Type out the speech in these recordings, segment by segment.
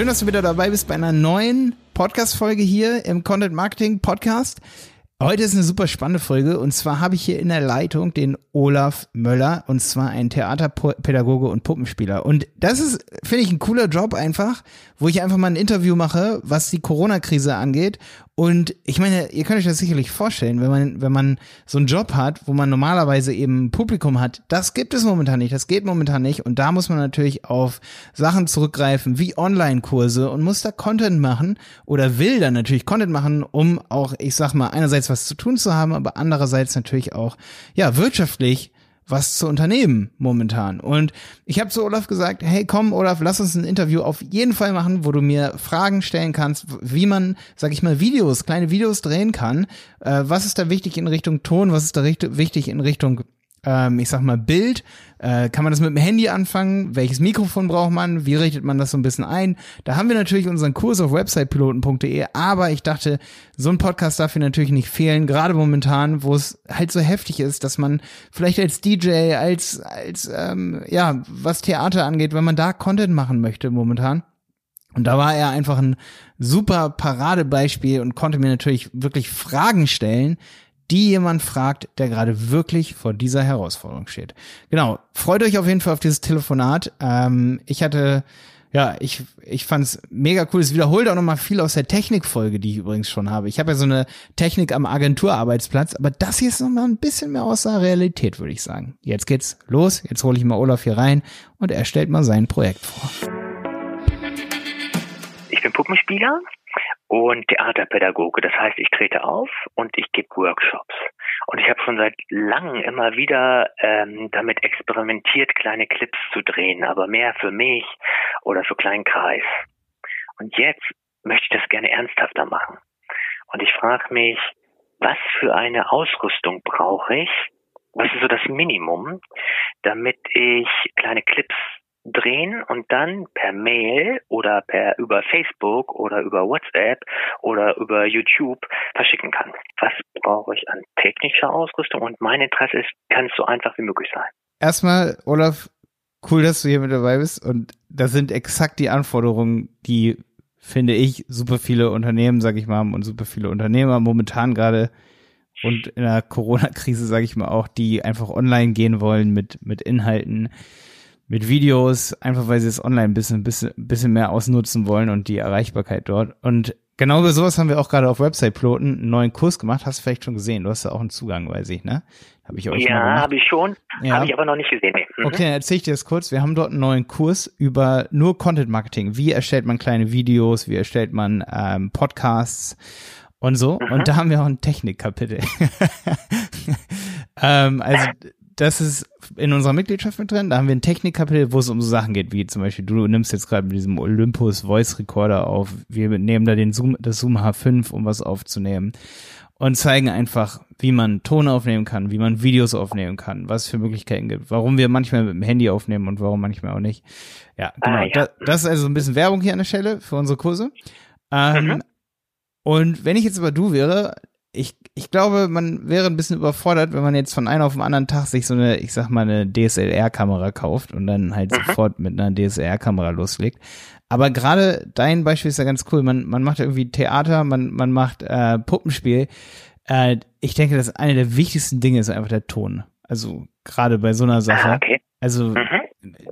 Schön, dass du wieder dabei bist bei einer neuen Podcast-Folge hier im Content Marketing Podcast. Heute ist eine super spannende Folge und zwar habe ich hier in der Leitung den Olaf Möller und zwar ein Theaterpädagoge und Puppenspieler. Und das ist, finde ich, ein cooler Job einfach, wo ich einfach mal ein Interview mache, was die Corona-Krise angeht und ich meine, ihr könnt euch das sicherlich vorstellen, wenn man, wenn man so einen Job hat, wo man normalerweise eben Publikum hat, das gibt es momentan nicht, das geht momentan nicht. Und da muss man natürlich auf Sachen zurückgreifen, wie Online-Kurse und muss da Content machen oder will dann natürlich Content machen, um auch, ich sag mal, einerseits was zu tun zu haben, aber andererseits natürlich auch, ja, wirtschaftlich was zu unternehmen momentan. Und ich habe zu Olaf gesagt, hey komm Olaf, lass uns ein Interview auf jeden Fall machen, wo du mir Fragen stellen kannst, wie man, sag ich mal, Videos, kleine Videos drehen kann. Äh, was ist da wichtig in Richtung Ton, was ist da wichtig in Richtung ähm, ich sag mal, Bild. Äh, kann man das mit dem Handy anfangen? Welches Mikrofon braucht man? Wie richtet man das so ein bisschen ein? Da haben wir natürlich unseren Kurs auf websitepiloten.de, aber ich dachte, so ein Podcast darf hier natürlich nicht fehlen, gerade momentan, wo es halt so heftig ist, dass man vielleicht als DJ, als, als ähm, ja, was Theater angeht, wenn man da Content machen möchte momentan. Und da war er einfach ein super Paradebeispiel und konnte mir natürlich wirklich Fragen stellen, die jemand fragt, der gerade wirklich vor dieser Herausforderung steht. Genau, freut euch auf jeden Fall auf dieses Telefonat. Ähm, ich hatte, ja, ich, ich fand es mega cool. Es wiederholt auch nochmal viel aus der Technikfolge, die ich übrigens schon habe. Ich habe ja so eine Technik am Agenturarbeitsplatz, aber das hier ist nochmal ein bisschen mehr aus der Realität, würde ich sagen. Jetzt geht's los, jetzt hole ich mal Olaf hier rein und er stellt mal sein Projekt vor. Ich bin Puppenspieler und Theaterpädagoge. Das heißt, ich trete auf und ich gebe Workshops. Und ich habe schon seit langem immer wieder ähm, damit experimentiert, kleine Clips zu drehen, aber mehr für mich oder für kleinen Kreis. Und jetzt möchte ich das gerne ernsthafter machen. Und ich frage mich, was für eine Ausrüstung brauche ich? Was ist so das Minimum, damit ich kleine Clips drehen und dann per Mail oder per über Facebook oder über WhatsApp oder über YouTube verschicken kann. Was brauche ich an technischer Ausrüstung? Und mein Interesse ist, kann es so einfach wie möglich sein. Erstmal, Olaf, cool, dass du hier mit dabei bist. Und das sind exakt die Anforderungen, die finde ich super viele Unternehmen, sag ich mal, und super viele Unternehmer momentan gerade und in der Corona-Krise, sage ich mal auch, die einfach online gehen wollen mit, mit Inhalten, mit Videos, einfach weil sie es online ein bisschen, bisschen, bisschen mehr ausnutzen wollen und die Erreichbarkeit dort. Und genau über sowas haben wir auch gerade auf Website Piloten einen neuen Kurs gemacht. Hast du vielleicht schon gesehen? Du hast ja auch einen Zugang, weiß ich, ne? Habe ich euch Ja, habe ich schon. Ja. Habe ich aber noch nicht gesehen. Nee. Mhm. Okay, dann erzähl ich dir das kurz. Wir haben dort einen neuen Kurs über nur Content Marketing. Wie erstellt man kleine Videos? Wie erstellt man ähm, Podcasts? Und so. Mhm. Und da haben wir auch ein Technikkapitel. ähm, also das ist in unserer Mitgliedschaft mit drin. Da haben wir ein Technikkapitel, wo es um so Sachen geht, wie zum Beispiel, du nimmst jetzt gerade mit diesem Olympus Voice Recorder auf. Wir nehmen da den Zoom, das Zoom H5, um was aufzunehmen. Und zeigen einfach, wie man Ton aufnehmen kann, wie man Videos aufnehmen kann, was es für Möglichkeiten gibt, warum wir manchmal mit dem Handy aufnehmen und warum manchmal auch nicht. Ja, genau. Ah, ja. Das, das, ist also ein bisschen Werbung hier an der Stelle für unsere Kurse. Ähm, mhm. Und wenn ich jetzt aber du wäre, ich, ich glaube, man wäre ein bisschen überfordert, wenn man jetzt von einem auf den anderen Tag sich so eine, ich sag mal, eine DSLR-Kamera kauft und dann halt mhm. sofort mit einer DSLR-Kamera loslegt. Aber gerade dein Beispiel ist ja ganz cool. Man, man macht irgendwie Theater, man, man macht äh, Puppenspiel. Äh, ich denke, dass eine der wichtigsten Dinge ist einfach der Ton. Also gerade bei so einer Sache. Ah, okay. Also mhm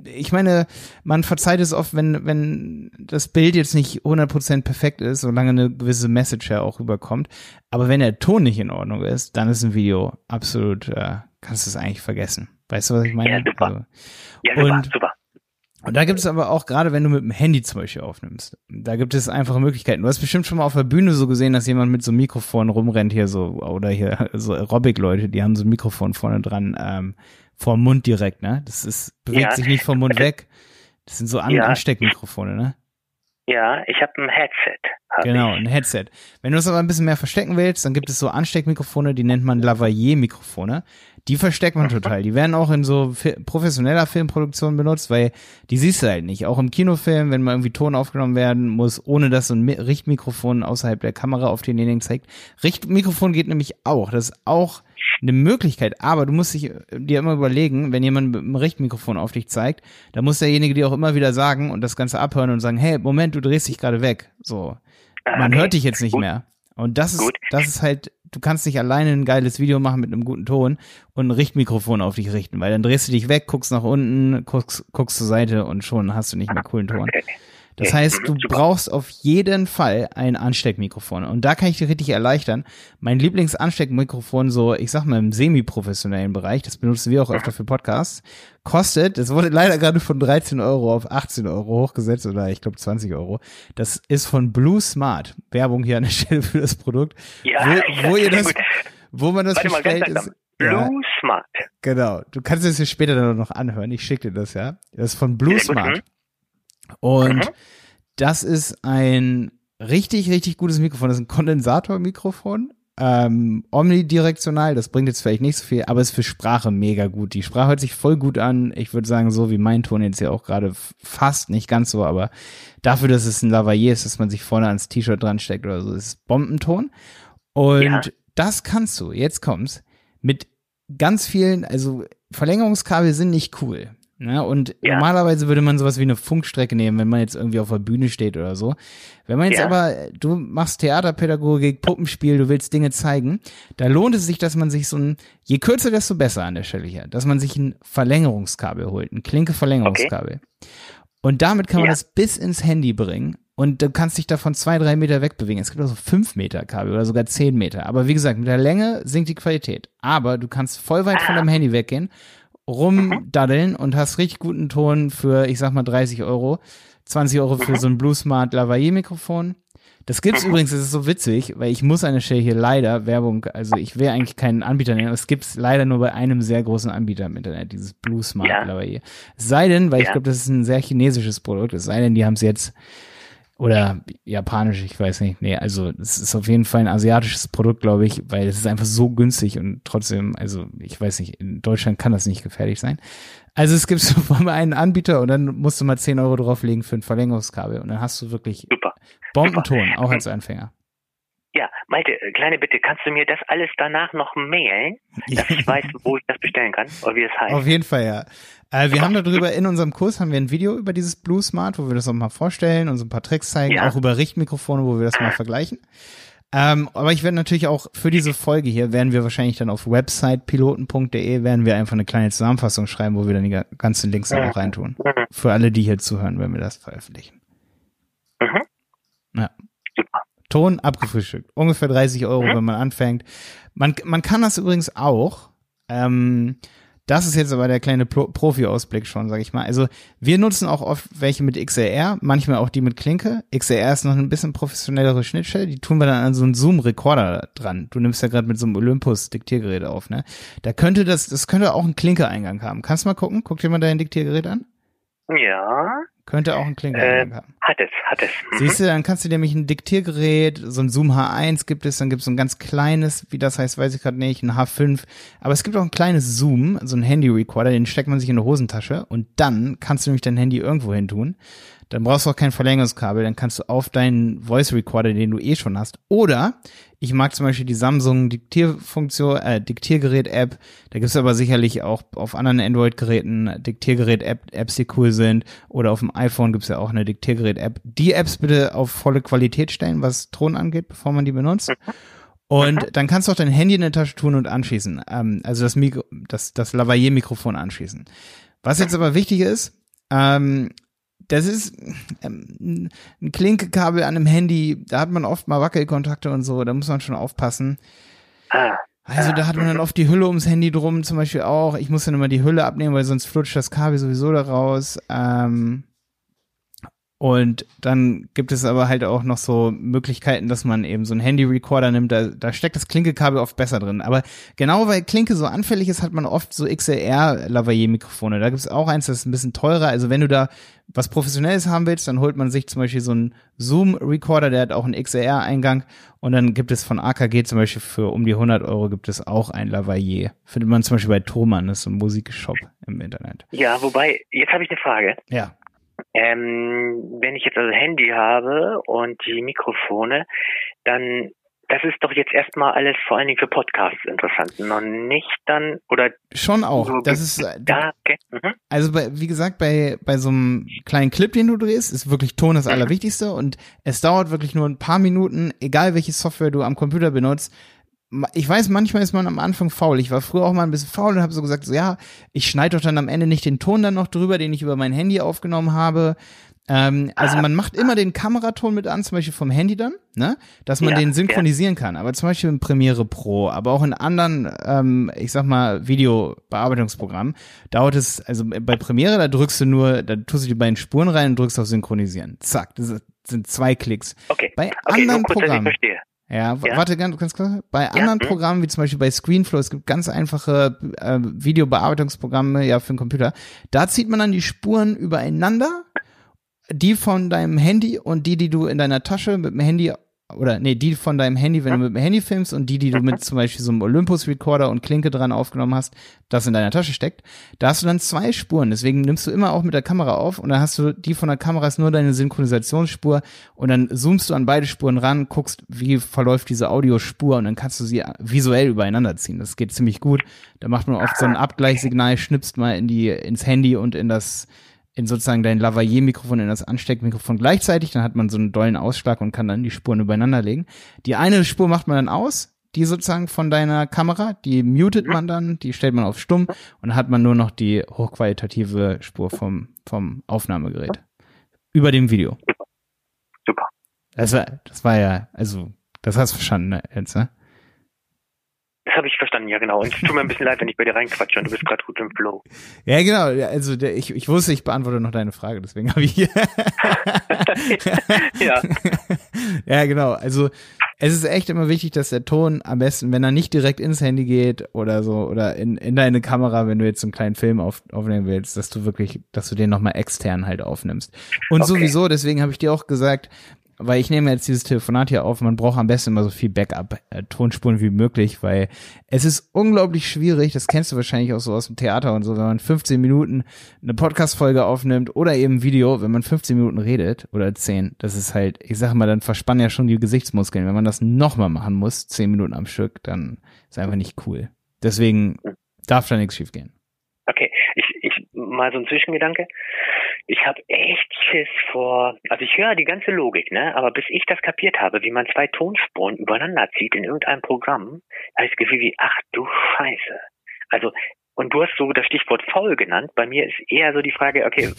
ich meine, man verzeiht es oft, wenn, wenn das Bild jetzt nicht 100% perfekt ist, solange eine gewisse Message ja auch rüberkommt. Aber wenn der Ton nicht in Ordnung ist, dann ist ein Video absolut, äh, kannst du es eigentlich vergessen. Weißt du, was ich meine? Ja, super. Also, ja, super, und, super. Und da gibt es aber auch, gerade wenn du mit dem Handy zum Beispiel aufnimmst, da gibt es einfache Möglichkeiten. Du hast bestimmt schon mal auf der Bühne so gesehen, dass jemand mit so einem Mikrofon rumrennt hier so, oder hier so Aerobic-Leute, die haben so ein Mikrofon vorne dran, ähm, vorm Mund direkt, ne? Das ist, bewegt ja. sich nicht vom Mund weg. Das sind so An ja. Ansteckmikrofone, ne? Ja, ich habe ein Headset. Hab genau, ich. ein Headset. Wenn du es aber ein bisschen mehr verstecken willst, dann gibt es so Ansteckmikrofone, die nennt man Lavalier-Mikrofone. Die versteckt man mhm. total. Die werden auch in so professioneller Filmproduktion benutzt, weil die siehst du halt nicht. Auch im Kinofilm, wenn mal irgendwie Ton aufgenommen werden muss, ohne dass so ein Richtmikrofon außerhalb der Kamera auf denjenigen zeigt. Richtmikrofon geht nämlich auch. Das ist auch eine Möglichkeit, aber du musst dich, dir immer überlegen, wenn jemand mit einem Richtmikrofon auf dich zeigt, dann muss derjenige dir auch immer wieder sagen und das Ganze abhören und sagen, hey, Moment, du drehst dich gerade weg. So. Man okay. hört dich jetzt nicht Gut. mehr. Und das ist, Gut. das ist halt, du kannst nicht alleine ein geiles Video machen mit einem guten Ton und ein Richtmikrofon auf dich richten, weil dann drehst du dich weg, guckst nach unten, guckst, guckst zur Seite und schon hast du nicht mehr coolen Ton. Okay. Das heißt, du brauchst auf jeden Fall ein Ansteckmikrofon. Und da kann ich dir richtig erleichtern. Mein Lieblingsansteckmikrofon, so, ich sag mal, im semi-professionellen Bereich, das benutzen wir auch öfter für Podcasts, kostet, das wurde leider gerade von 13 Euro auf 18 Euro hochgesetzt oder ich glaube 20 Euro. Das ist von Blue Smart. Werbung hier an der Stelle für das Produkt. Ja, wo, wo ihr das, wo man das Warte bestellt ist. Blue ja, Smart. Genau. Du kannst es dir später dann noch anhören. Ich schicke dir das, ja. Das ist von Blue ja, Smart. Und mhm. das ist ein richtig, richtig gutes Mikrofon. Das ist ein Kondensatormikrofon. Ähm, omnidirektional, das bringt jetzt vielleicht nicht so viel, aber ist für Sprache mega gut. Die Sprache hört sich voll gut an. Ich würde sagen, so wie mein Ton jetzt ja auch gerade fast, nicht ganz so, aber dafür, dass es ein Lavalier ist, dass man sich vorne ans T-Shirt dran steckt oder so, ist Bombenton. Und ja. das kannst du, jetzt kommst, mit ganz vielen, also Verlängerungskabel sind nicht cool. Ne? Und ja. normalerweise würde man sowas wie eine Funkstrecke nehmen, wenn man jetzt irgendwie auf der Bühne steht oder so. Wenn man jetzt ja. aber, du machst Theaterpädagogik, Puppenspiel, du willst Dinge zeigen, da lohnt es sich, dass man sich so ein, je kürzer, desto besser an der Stelle hier, dass man sich ein Verlängerungskabel holt, ein Klinke-Verlängerungskabel. Okay. Und damit kann man ja. das bis ins Handy bringen und du kannst dich davon zwei, drei Meter wegbewegen. Es gibt auch so fünf Meter Kabel oder sogar zehn Meter. Aber wie gesagt, mit der Länge sinkt die Qualität. Aber du kannst voll weit von ah. deinem Handy weggehen rumdaddeln und hast richtig guten Ton für, ich sag mal, 30 Euro. 20 Euro für so ein Blue Smart Lavalier Mikrofon. Das gibt's übrigens, das ist so witzig, weil ich muss an der Stelle hier leider Werbung, also ich will eigentlich keinen Anbieter nennen, aber es gibt's leider nur bei einem sehr großen Anbieter im Internet, dieses Blue Smart ja. Lavalier. Sei denn, weil ja. ich glaube, das ist ein sehr chinesisches Produkt, es sei denn, die haben es jetzt oder japanisch, ich weiß nicht. Nee, also es ist auf jeden Fall ein asiatisches Produkt, glaube ich, weil es ist einfach so günstig und trotzdem, also ich weiß nicht, in Deutschland kann das nicht gefährlich sein. Also es gibt so einen Anbieter und dann musst du mal 10 Euro drauflegen für ein Verlängerungskabel und dann hast du wirklich Super. Bombenton, Super. auch als Anfänger. Ja, Malte, äh, kleine Bitte, kannst du mir das alles danach noch mailen, dass ich weiß, wo ich das bestellen kann oder wie es heißt? Auf jeden Fall, ja. Äh, wir haben darüber, in unserem Kurs haben wir ein Video über dieses Blue Smart, wo wir das auch mal vorstellen und so ein paar Tricks zeigen, ja. auch über Richtmikrofone, wo wir das mal vergleichen. Ähm, aber ich werde natürlich auch für diese Folge hier, werden wir wahrscheinlich dann auf websitepiloten.de, werden wir einfach eine kleine Zusammenfassung schreiben, wo wir dann die ganzen Links auch reintun. Für alle, die hier zuhören, wenn wir das veröffentlichen. Mhm. Ja. Ton abgefrühstückt. Ungefähr 30 Euro, mhm. wenn man anfängt. Man, man kann das übrigens auch. Ähm, das ist jetzt aber der kleine Pro Profi-Ausblick schon, sag ich mal. Also wir nutzen auch oft welche mit XLR, manchmal auch die mit Klinke. XLR ist noch ein bisschen professionellere Schnittstelle. Die tun wir dann an so einen Zoom-Rekorder dran. Du nimmst ja gerade mit so einem Olympus-Diktiergerät auf, ne? Da könnte das, das könnte auch einen Klinke-Eingang haben. Kannst du mal gucken? Guck dir mal dein Diktiergerät an. Ja. Könnte auch ein Klingeleingang äh, haben. Hat es, hat es. Mhm. Siehst du, dann kannst du nämlich ein Diktiergerät, so ein Zoom H1 gibt es, dann gibt es so ein ganz kleines, wie das heißt, weiß ich gerade nicht, ein H5. Aber es gibt auch ein kleines Zoom, so ein Handy-Recorder, den steckt man sich in eine Hosentasche und dann kannst du nämlich dein Handy irgendwo hin tun. Dann brauchst du auch kein Verlängerungskabel, dann kannst du auf deinen Voice Recorder, den du eh schon hast. Oder ich mag zum Beispiel die Samsung Diktierfunktion, äh, Diktiergerät-App. Da gibt's aber sicherlich auch auf anderen Android-Geräten Diktiergerät-Apps, die cool sind. Oder auf dem iPhone gibt's ja auch eine Diktiergerät-App. Die Apps bitte auf volle Qualität stellen, was Ton angeht, bevor man die benutzt. Und dann kannst du auch dein Handy in der Tasche tun und anschließen. Ähm, also das Mikro, das, das Lavalier-Mikrofon anschließen. Was jetzt aber wichtig ist, ähm, das ist ähm, ein Klinkekabel an einem Handy, da hat man oft mal Wackelkontakte und so, da muss man schon aufpassen. Ah, also da hat man dann oft die Hülle ums Handy drum, zum Beispiel auch. Ich muss dann immer die Hülle abnehmen, weil sonst flutscht das Kabel sowieso da raus. Ähm, und dann gibt es aber halt auch noch so Möglichkeiten, dass man eben so einen Handy-Recorder nimmt. Da, da steckt das Klinkekabel oft besser drin. Aber genau weil Klinke so anfällig ist, hat man oft so XLR-Lavalier-Mikrofone. Da gibt es auch eins, das ist ein bisschen teurer. Also wenn du da was Professionelles haben willst, dann holt man sich zum Beispiel so einen Zoom-Recorder, der hat auch einen XLR-Eingang. Und dann gibt es von AKG zum Beispiel für um die 100 Euro gibt es auch ein Lavalier. Findet man zum Beispiel bei Thomann, das ist so ein Musikshop im Internet. Ja, wobei, jetzt habe ich eine Frage. Ja. Ähm, wenn ich jetzt also Handy habe und die Mikrofone, dann das ist doch jetzt erstmal alles vor allen Dingen für Podcasts interessant, noch nicht dann oder schon auch. Das ist da, okay. mhm. also bei, wie gesagt bei bei so einem kleinen Clip, den du drehst, ist wirklich Ton das mhm. Allerwichtigste und es dauert wirklich nur ein paar Minuten, egal welche Software du am Computer benutzt. Ich weiß, manchmal ist man am Anfang faul. Ich war früher auch mal ein bisschen faul und habe so gesagt, so ja, ich schneide doch dann am Ende nicht den Ton dann noch drüber, den ich über mein Handy aufgenommen habe. Ähm, also man macht immer den Kameraton mit an, zum Beispiel vom Handy dann, ne? Dass man ja, den synchronisieren ja. kann. Aber zum Beispiel in Premiere Pro, aber auch in anderen, ähm, ich sag mal, Videobearbeitungsprogrammen, dauert es, also bei Premiere, da drückst du nur, da tust du die beiden Spuren rein und drückst auf Synchronisieren. Zack, das sind zwei Klicks. Okay. Bei okay, anderen Programmen. Ja, ja, warte ganz, ganz klar. Bei ja, anderen hm. Programmen, wie zum Beispiel bei Screenflow, es gibt ganz einfache äh, Videobearbeitungsprogramme ja für den Computer. Da zieht man dann die Spuren übereinander die von deinem Handy und die, die du in deiner Tasche mit dem Handy oder nee, die von deinem Handy, wenn du mit dem Handy filmst und die, die du mit zum Beispiel so einem Olympus-Recorder und Klinke dran aufgenommen hast, das in deiner Tasche steckt, da hast du dann zwei Spuren. Deswegen nimmst du immer auch mit der Kamera auf und dann hast du die von der Kamera ist nur deine Synchronisationsspur und dann zoomst du an beide Spuren ran, guckst, wie verläuft diese Audiospur und dann kannst du sie visuell übereinander ziehen. Das geht ziemlich gut. Da macht man oft so ein Abgleichsignal, schnipst mal in die, ins Handy und in das in sozusagen dein Lavalier-Mikrofon in das Ansteckmikrofon gleichzeitig, dann hat man so einen dollen Ausschlag und kann dann die Spuren übereinander legen. Die eine Spur macht man dann aus, die sozusagen von deiner Kamera, die mutet man dann, die stellt man auf stumm und dann hat man nur noch die hochqualitative Spur vom, vom Aufnahmegerät. Über dem Video. Super. Das war, das war ja, also, das hast du verstanden ne, jetzt, ne? Das habe ich verstanden, ja genau. Und es tut mir ein bisschen leid, wenn ich bei dir reinquatsche und du bist gerade gut im Flow. Ja, genau. Also der, ich, ich wusste, ich beantworte noch deine Frage, deswegen habe ich hier. ja. ja, genau. Also es ist echt immer wichtig, dass der Ton am besten, wenn er nicht direkt ins Handy geht oder so, oder in, in deine Kamera, wenn du jetzt so einen kleinen Film auf, aufnehmen willst, dass du wirklich, dass du den nochmal extern halt aufnimmst. Und okay. sowieso, deswegen habe ich dir auch gesagt, weil ich nehme jetzt dieses Telefonat hier auf, man braucht am besten immer so viel Backup-Tonspuren äh, wie möglich, weil es ist unglaublich schwierig, das kennst du wahrscheinlich auch so aus dem Theater und so, wenn man 15 Minuten eine Podcast-Folge aufnimmt oder eben Video, wenn man 15 Minuten redet oder 10, das ist halt, ich sag mal, dann verspannen ja schon die Gesichtsmuskeln. Wenn man das nochmal machen muss, 10 Minuten am Stück, dann ist einfach nicht cool. Deswegen darf da nichts schief gehen. Okay, ich, ich mal so ein Zwischengedanke ich habe echt Schiss vor, also ich höre die ganze Logik, ne? Aber bis ich das kapiert habe, wie man zwei Tonspuren übereinander zieht in irgendeinem Programm, habe ich das Gefühl wie, ach du Scheiße. Also, und du hast so das Stichwort faul genannt. Bei mir ist eher so die Frage, okay,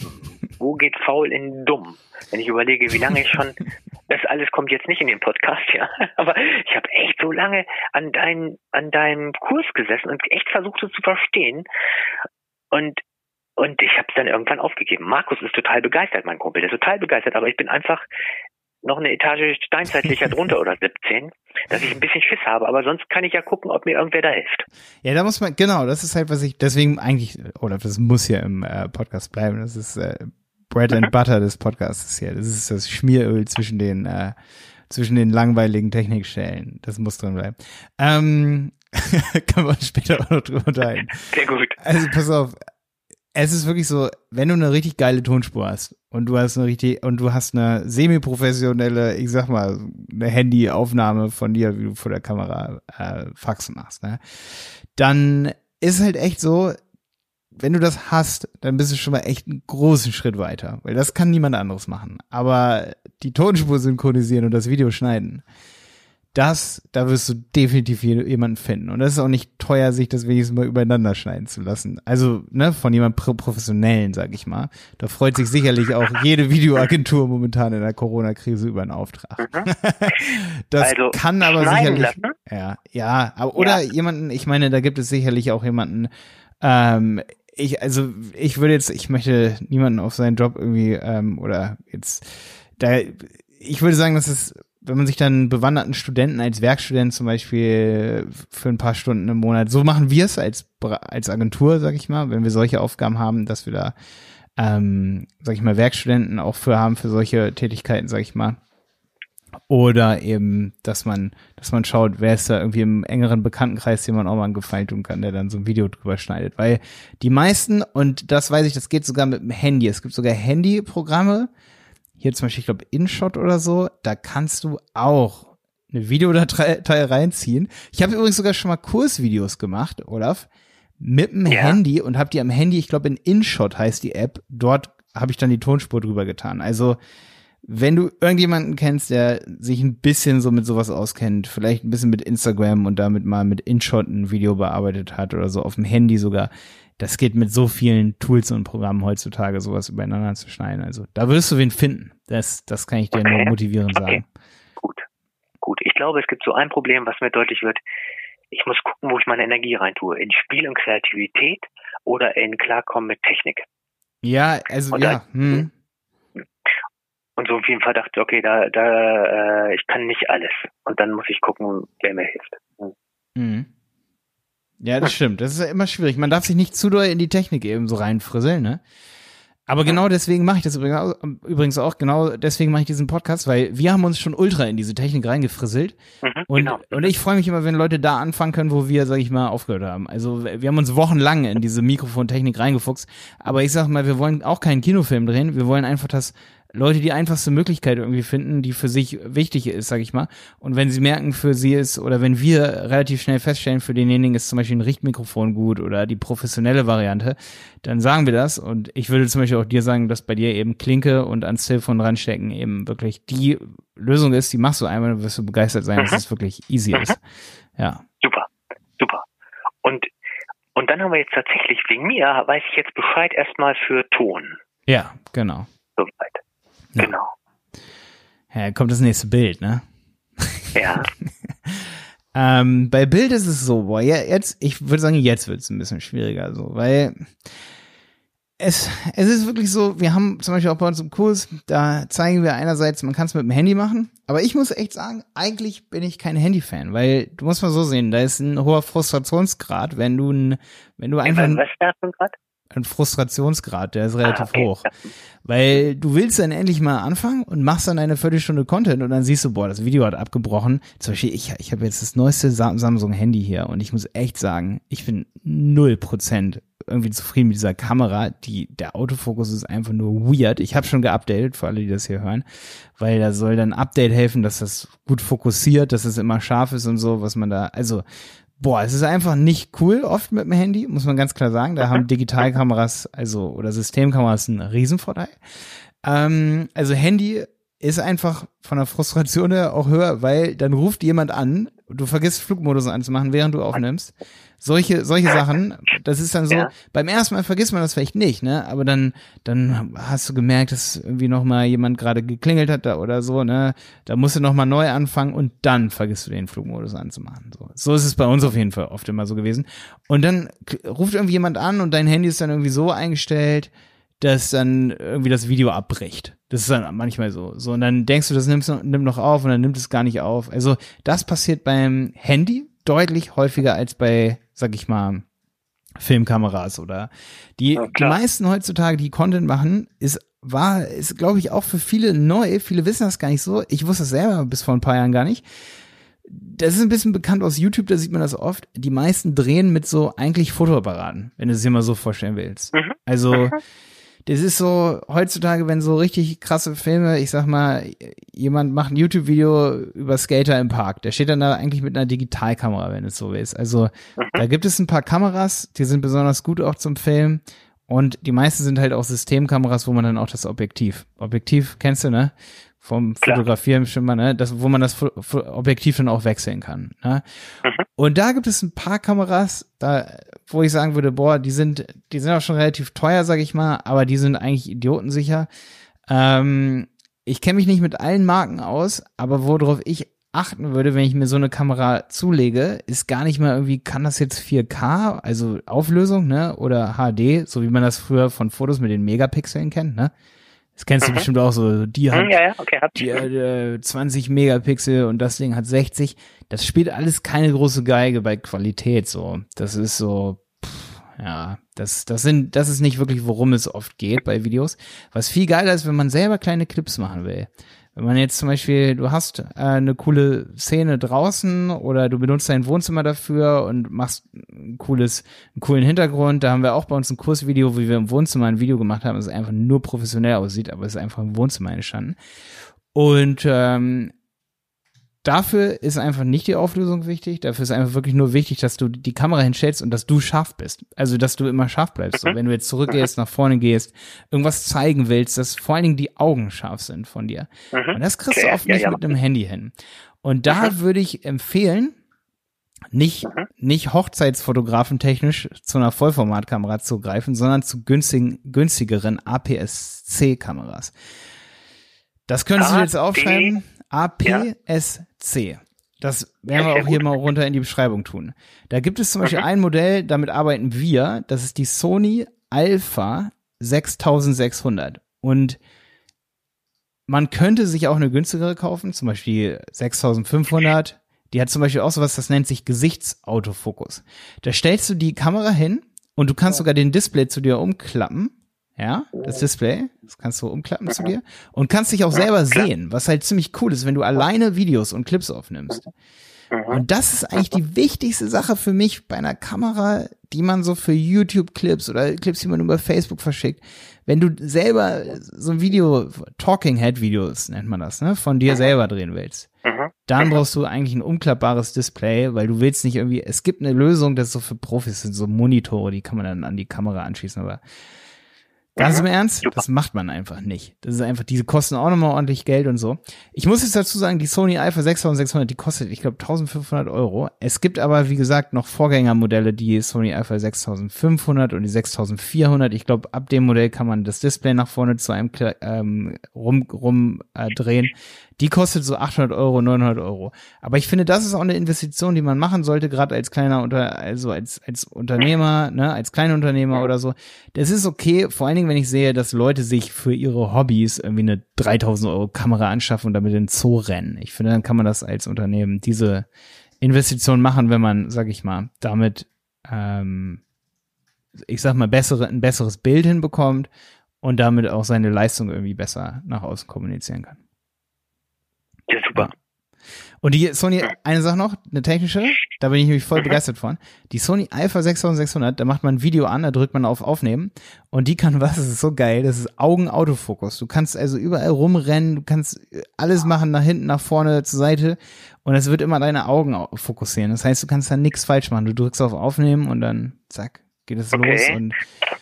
wo geht faul in dumm? Wenn ich überlege, wie lange ich schon, das alles kommt jetzt nicht in den Podcast, ja. Aber ich habe echt so lange an dein, an deinem Kurs gesessen und echt versucht, es zu verstehen. Und und ich habe es dann irgendwann aufgegeben. Markus ist total begeistert, mein Kumpel, der ist total begeistert, aber ich bin einfach noch eine Etage steinzeitlicher drunter oder 17, dass ich ein bisschen Schiss habe, aber sonst kann ich ja gucken, ob mir irgendwer da hilft. Ja, da muss man, genau, das ist halt, was ich, deswegen eigentlich, oder das muss ja im äh, Podcast bleiben, das ist äh, Bread and mhm. Butter des Podcasts hier, das ist das Schmieröl zwischen den, äh, zwischen den langweiligen Technikstellen, das muss drin bleiben. Ähm, kann man später auch noch drüber unterhalten. Sehr gut. Also pass auf, es ist wirklich so, wenn du eine richtig geile Tonspur hast und du hast eine richtig und du hast eine semi-professionelle, ich sag mal, eine Handyaufnahme von dir, wie du vor der Kamera äh, Faxen machst, ne? Dann ist halt echt so, wenn du das hast, dann bist du schon mal echt einen großen Schritt weiter, weil das kann niemand anderes machen. Aber die Tonspur synchronisieren und das Video schneiden, das, da wirst du definitiv jemanden finden. Und das ist auch nicht teuer, sich das wenigstens mal übereinander schneiden zu lassen. Also, ne, von jemandem Professionellen, sag ich mal. Da freut sich sicherlich auch jede Videoagentur momentan in der Corona-Krise über einen Auftrag. Mhm. das also, kann aber sicherlich, lassen? ja, ja, aber, oder ja. jemanden, ich meine, da gibt es sicherlich auch jemanden, ähm, ich, also, ich würde jetzt, ich möchte niemanden auf seinen Job irgendwie, ähm, oder jetzt, da, ich würde sagen, dass es wenn man sich dann bewanderten Studenten als Werkstudent zum Beispiel für ein paar Stunden im Monat, so machen wir es als, als Agentur, sag ich mal, wenn wir solche Aufgaben haben, dass wir da, ähm, sag ich mal, Werkstudenten auch für haben, für solche Tätigkeiten, sag ich mal. Oder eben, dass man, dass man schaut, wer ist da irgendwie im engeren Bekanntenkreis, dem man auch mal einen Gefallen tun kann, der dann so ein Video drüber schneidet. Weil die meisten, und das weiß ich, das geht sogar mit dem Handy. Es gibt sogar Handyprogramme, hier zum Beispiel, ich glaube, InShot oder so, da kannst du auch eine Videodatei reinziehen. Ich habe übrigens sogar schon mal Kursvideos gemacht, Olaf, mit dem ja. Handy und habe die am Handy, ich glaube in InShot heißt die App, dort habe ich dann die Tonspur drüber getan. Also wenn du irgendjemanden kennst, der sich ein bisschen so mit sowas auskennt, vielleicht ein bisschen mit Instagram und damit mal mit InShot ein Video bearbeitet hat oder so auf dem Handy sogar, das geht mit so vielen Tools und Programmen heutzutage, sowas übereinander zu schneiden. Also da wirst du wen finden. Das, das kann ich dir okay. nur motivierend okay. sagen. Gut, gut. Ich glaube, es gibt so ein Problem, was mir deutlich wird. Ich muss gucken, wo ich meine Energie reintue. In Spiel und Kreativität oder in Klarkommen mit Technik. Ja, also und ja. Hm. Und so auf jeden Fall dachte, okay, da, da, äh, ich kann nicht alles. Und dann muss ich gucken, wer mir hilft. Hm. Mhm. Ja, das stimmt. Das ist ja immer schwierig. Man darf sich nicht zu doll in die Technik eben so reinfrisseln, ne? Aber genau deswegen mache ich das übrigens auch, genau deswegen mache ich diesen Podcast, weil wir haben uns schon ultra in diese Technik reingefrisselt. Mhm, und, genau. und ich freue mich immer, wenn Leute da anfangen können, wo wir, sag ich mal, aufgehört haben. Also wir haben uns wochenlang in diese Mikrofontechnik reingefuchst. Aber ich sag mal, wir wollen auch keinen Kinofilm drehen. Wir wollen einfach das Leute die einfachste Möglichkeit irgendwie finden, die für sich wichtig ist, sag ich mal. Und wenn sie merken, für sie ist, oder wenn wir relativ schnell feststellen, für denjenigen ist zum Beispiel ein Richtmikrofon gut oder die professionelle Variante, dann sagen wir das. Und ich würde zum Beispiel auch dir sagen, dass bei dir eben Klinke und ans Telefon ranstecken eben wirklich die Lösung ist, die machst du einmal, dann wirst du begeistert sein, mhm. dass es wirklich easy mhm. ist. Ja. Super, super. Und, und dann haben wir jetzt tatsächlich, wegen mir, weiß ich jetzt Bescheid erstmal für Ton. Ja, genau. Soweit. Ja. Genau. Ja, kommt das nächste Bild, ne? Ja. ähm, bei Bild ist es so, boah, ja, jetzt, ich würde sagen, jetzt wird es ein bisschen schwieriger, so, weil es, es ist wirklich so, wir haben zum Beispiel auch bei uns im Kurs, da zeigen wir einerseits, man kann es mit dem Handy machen, aber ich muss echt sagen, eigentlich bin ich kein Handy-Fan, weil du musst mal so sehen, da ist ein hoher Frustrationsgrad, wenn du ein, wenn du einfach. Was ist Grad? Ein Frustrationsgrad, der ist relativ ah, okay. hoch. Weil du willst dann endlich mal anfangen und machst dann eine Viertelstunde Content und dann siehst du, boah, das Video hat abgebrochen. Zum Beispiel, ich, ich habe jetzt das neueste Samsung-Handy hier und ich muss echt sagen, ich bin null Prozent irgendwie zufrieden mit dieser Kamera. Die, der Autofokus ist einfach nur weird. Ich habe schon geupdatet, für alle, die das hier hören, weil da soll dann Update helfen, dass das gut fokussiert, dass es immer scharf ist und so, was man da, also Boah, es ist einfach nicht cool, oft mit dem Handy, muss man ganz klar sagen. Da haben Digitalkameras, also oder Systemkameras einen Riesenvorteil. Ähm, also Handy ist einfach von der Frustration her auch höher, weil dann ruft jemand an, du vergisst Flugmodus anzumachen, während du aufnimmst. Solche, solche Sachen, das ist dann so, ja. beim ersten Mal vergisst man das vielleicht nicht, ne? Aber dann, dann hast du gemerkt, dass irgendwie nochmal jemand gerade geklingelt hat da oder so, ne? Da musst du nochmal neu anfangen und dann vergisst du den Flugmodus anzumachen. So. so ist es bei uns auf jeden Fall oft immer so gewesen. Und dann ruft irgendwie jemand an und dein Handy ist dann irgendwie so eingestellt, dass dann irgendwie das Video abbricht. Das ist dann manchmal so. So, und dann denkst du, das nimmst, nimmt noch auf und dann nimmt es gar nicht auf. Also, das passiert beim Handy deutlich häufiger als bei, sag ich mal, Filmkameras oder die, ja, die meisten heutzutage, die Content machen, ist war, ist, glaube ich, auch für viele neu. Viele wissen das gar nicht so. Ich wusste es selber bis vor ein paar Jahren gar nicht. Das ist ein bisschen bekannt aus YouTube, da sieht man das oft. Die meisten drehen mit so eigentlich Fotoapparaten, wenn du es dir mal so vorstellen willst. Mhm. Also, mhm das ist so heutzutage, wenn so richtig krasse Filme, ich sag mal, jemand macht ein YouTube-Video über Skater im Park, der steht dann da eigentlich mit einer Digitalkamera, wenn es so ist. Also mhm. da gibt es ein paar Kameras, die sind besonders gut auch zum Filmen. Und die meisten sind halt auch Systemkameras, wo man dann auch das Objektiv. Objektiv kennst du, ne? Vom Klar. Fotografieren schon mal, ne, das, wo man das Objektiv dann auch wechseln kann. Ne? Mhm. Und da gibt es ein paar Kameras, da, wo ich sagen würde, boah, die sind, die sind auch schon relativ teuer, sag ich mal, aber die sind eigentlich idiotensicher. Ähm, ich kenne mich nicht mit allen Marken aus, aber worauf ich achten würde, wenn ich mir so eine Kamera zulege, ist gar nicht mal irgendwie, kann das jetzt 4K, also Auflösung, ne, oder HD, so wie man das früher von Fotos mit den Megapixeln kennt, ne? Das kennst du mhm. bestimmt auch so. Die mhm, hat, ja, ja, okay, die hat äh, 20 Megapixel und das Ding hat 60. Das spielt alles keine große Geige bei Qualität so. Das ist so, pff, ja, das, das sind, das ist nicht wirklich, worum es oft geht bei Videos. Was viel geiler ist, wenn man selber kleine Clips machen will. Wenn man jetzt zum Beispiel, du hast äh, eine coole Szene draußen oder du benutzt dein Wohnzimmer dafür und machst ein cooles, einen coolen Hintergrund. Da haben wir auch bei uns ein Kursvideo, wie wir im Wohnzimmer ein Video gemacht haben, das einfach nur professionell aussieht, aber es ist einfach im Wohnzimmer entstanden. Und ähm, dafür ist einfach nicht die Auflösung wichtig. Dafür ist einfach wirklich nur wichtig, dass du die Kamera hinstellst und dass du scharf bist. Also, dass du immer scharf bleibst. So, Mhm. wenn du jetzt zurückgehst, nach vorne gehst, irgendwas zeigen willst, dass vor allen Dingen die Augen scharf sind von dir. Mhm. Und das kriegst Okay, du oft ja, nicht ja. mit einem Handy hin. Und da Mhm. würde ich empfehlen, nicht, Mhm. nicht Hochzeitsfotografen technisch zu einer Vollformatkamera zu greifen, sondern zu günstigen, günstigeren APS-C-Kameras. Das könntest du jetzt aufschreiben. APS-C. Das werden wir auch hier mal runter in die Beschreibung tun. Da gibt es zum Beispiel ein Modell, damit arbeiten wir. Das ist die Sony Alpha 6600. Und man könnte sich auch eine günstigere kaufen, zum Beispiel 6500. Die hat zum Beispiel auch sowas, das nennt sich Gesichtsautofokus. Da stellst du die Kamera hin und du kannst sogar den Display zu dir umklappen. Ja, das Display, das kannst du umklappen zu dir. Und kannst dich auch selber sehen, was halt ziemlich cool ist, wenn du alleine Videos und Clips aufnimmst. Und das ist eigentlich die wichtigste Sache für mich bei einer Kamera, die man so für YouTube-Clips oder Clips, die man über Facebook verschickt. Wenn du selber so ein Video, Talking Head Videos nennt man das, ne, von dir selber drehen willst, dann brauchst du eigentlich ein umklappbares Display, weil du willst nicht irgendwie, es gibt eine Lösung, das ist so für Profis, sind so Monitore, die kann man dann an die Kamera anschließen, aber Ganz im Ernst, Super. das macht man einfach nicht. Das ist einfach, diese kosten auch nochmal ordentlich Geld und so. Ich muss jetzt dazu sagen, die Sony Alpha 6600, die kostet, ich glaube, 1500 Euro. Es gibt aber, wie gesagt, noch Vorgängermodelle, die Sony Alpha 6500 und die 6400. Ich glaube, ab dem Modell kann man das Display nach vorne zu einem ähm, rum, rum äh, drehen. Die kostet so 800 Euro, 900 Euro. Aber ich finde, das ist auch eine Investition, die man machen sollte, gerade als kleiner Unter, also als als Unternehmer, ne, als Kleinunternehmer oder so. Das ist okay, vor allen Dingen, wenn ich sehe, dass Leute sich für ihre Hobbys irgendwie eine 3000 Euro Kamera anschaffen und damit in den Zoo rennen. Ich finde, dann kann man das als Unternehmen diese Investition machen, wenn man, sag ich mal, damit, ähm, ich sag mal, bessere, ein besseres Bild hinbekommt und damit auch seine Leistung irgendwie besser nach außen kommunizieren kann. Ja, super. Und die Sony, eine Sache noch, eine technische, da bin ich nämlich voll begeistert von. Die Sony Alpha 6600, da macht man ein Video an, da drückt man auf Aufnehmen und die kann was, das ist so geil, das ist Augenautofokus. Du kannst also überall rumrennen, du kannst alles machen, nach hinten, nach vorne, zur Seite und es wird immer deine Augen au- fokussieren. Das heißt, du kannst da nichts falsch machen. Du drückst auf Aufnehmen und dann, zack, geht es Okay. los und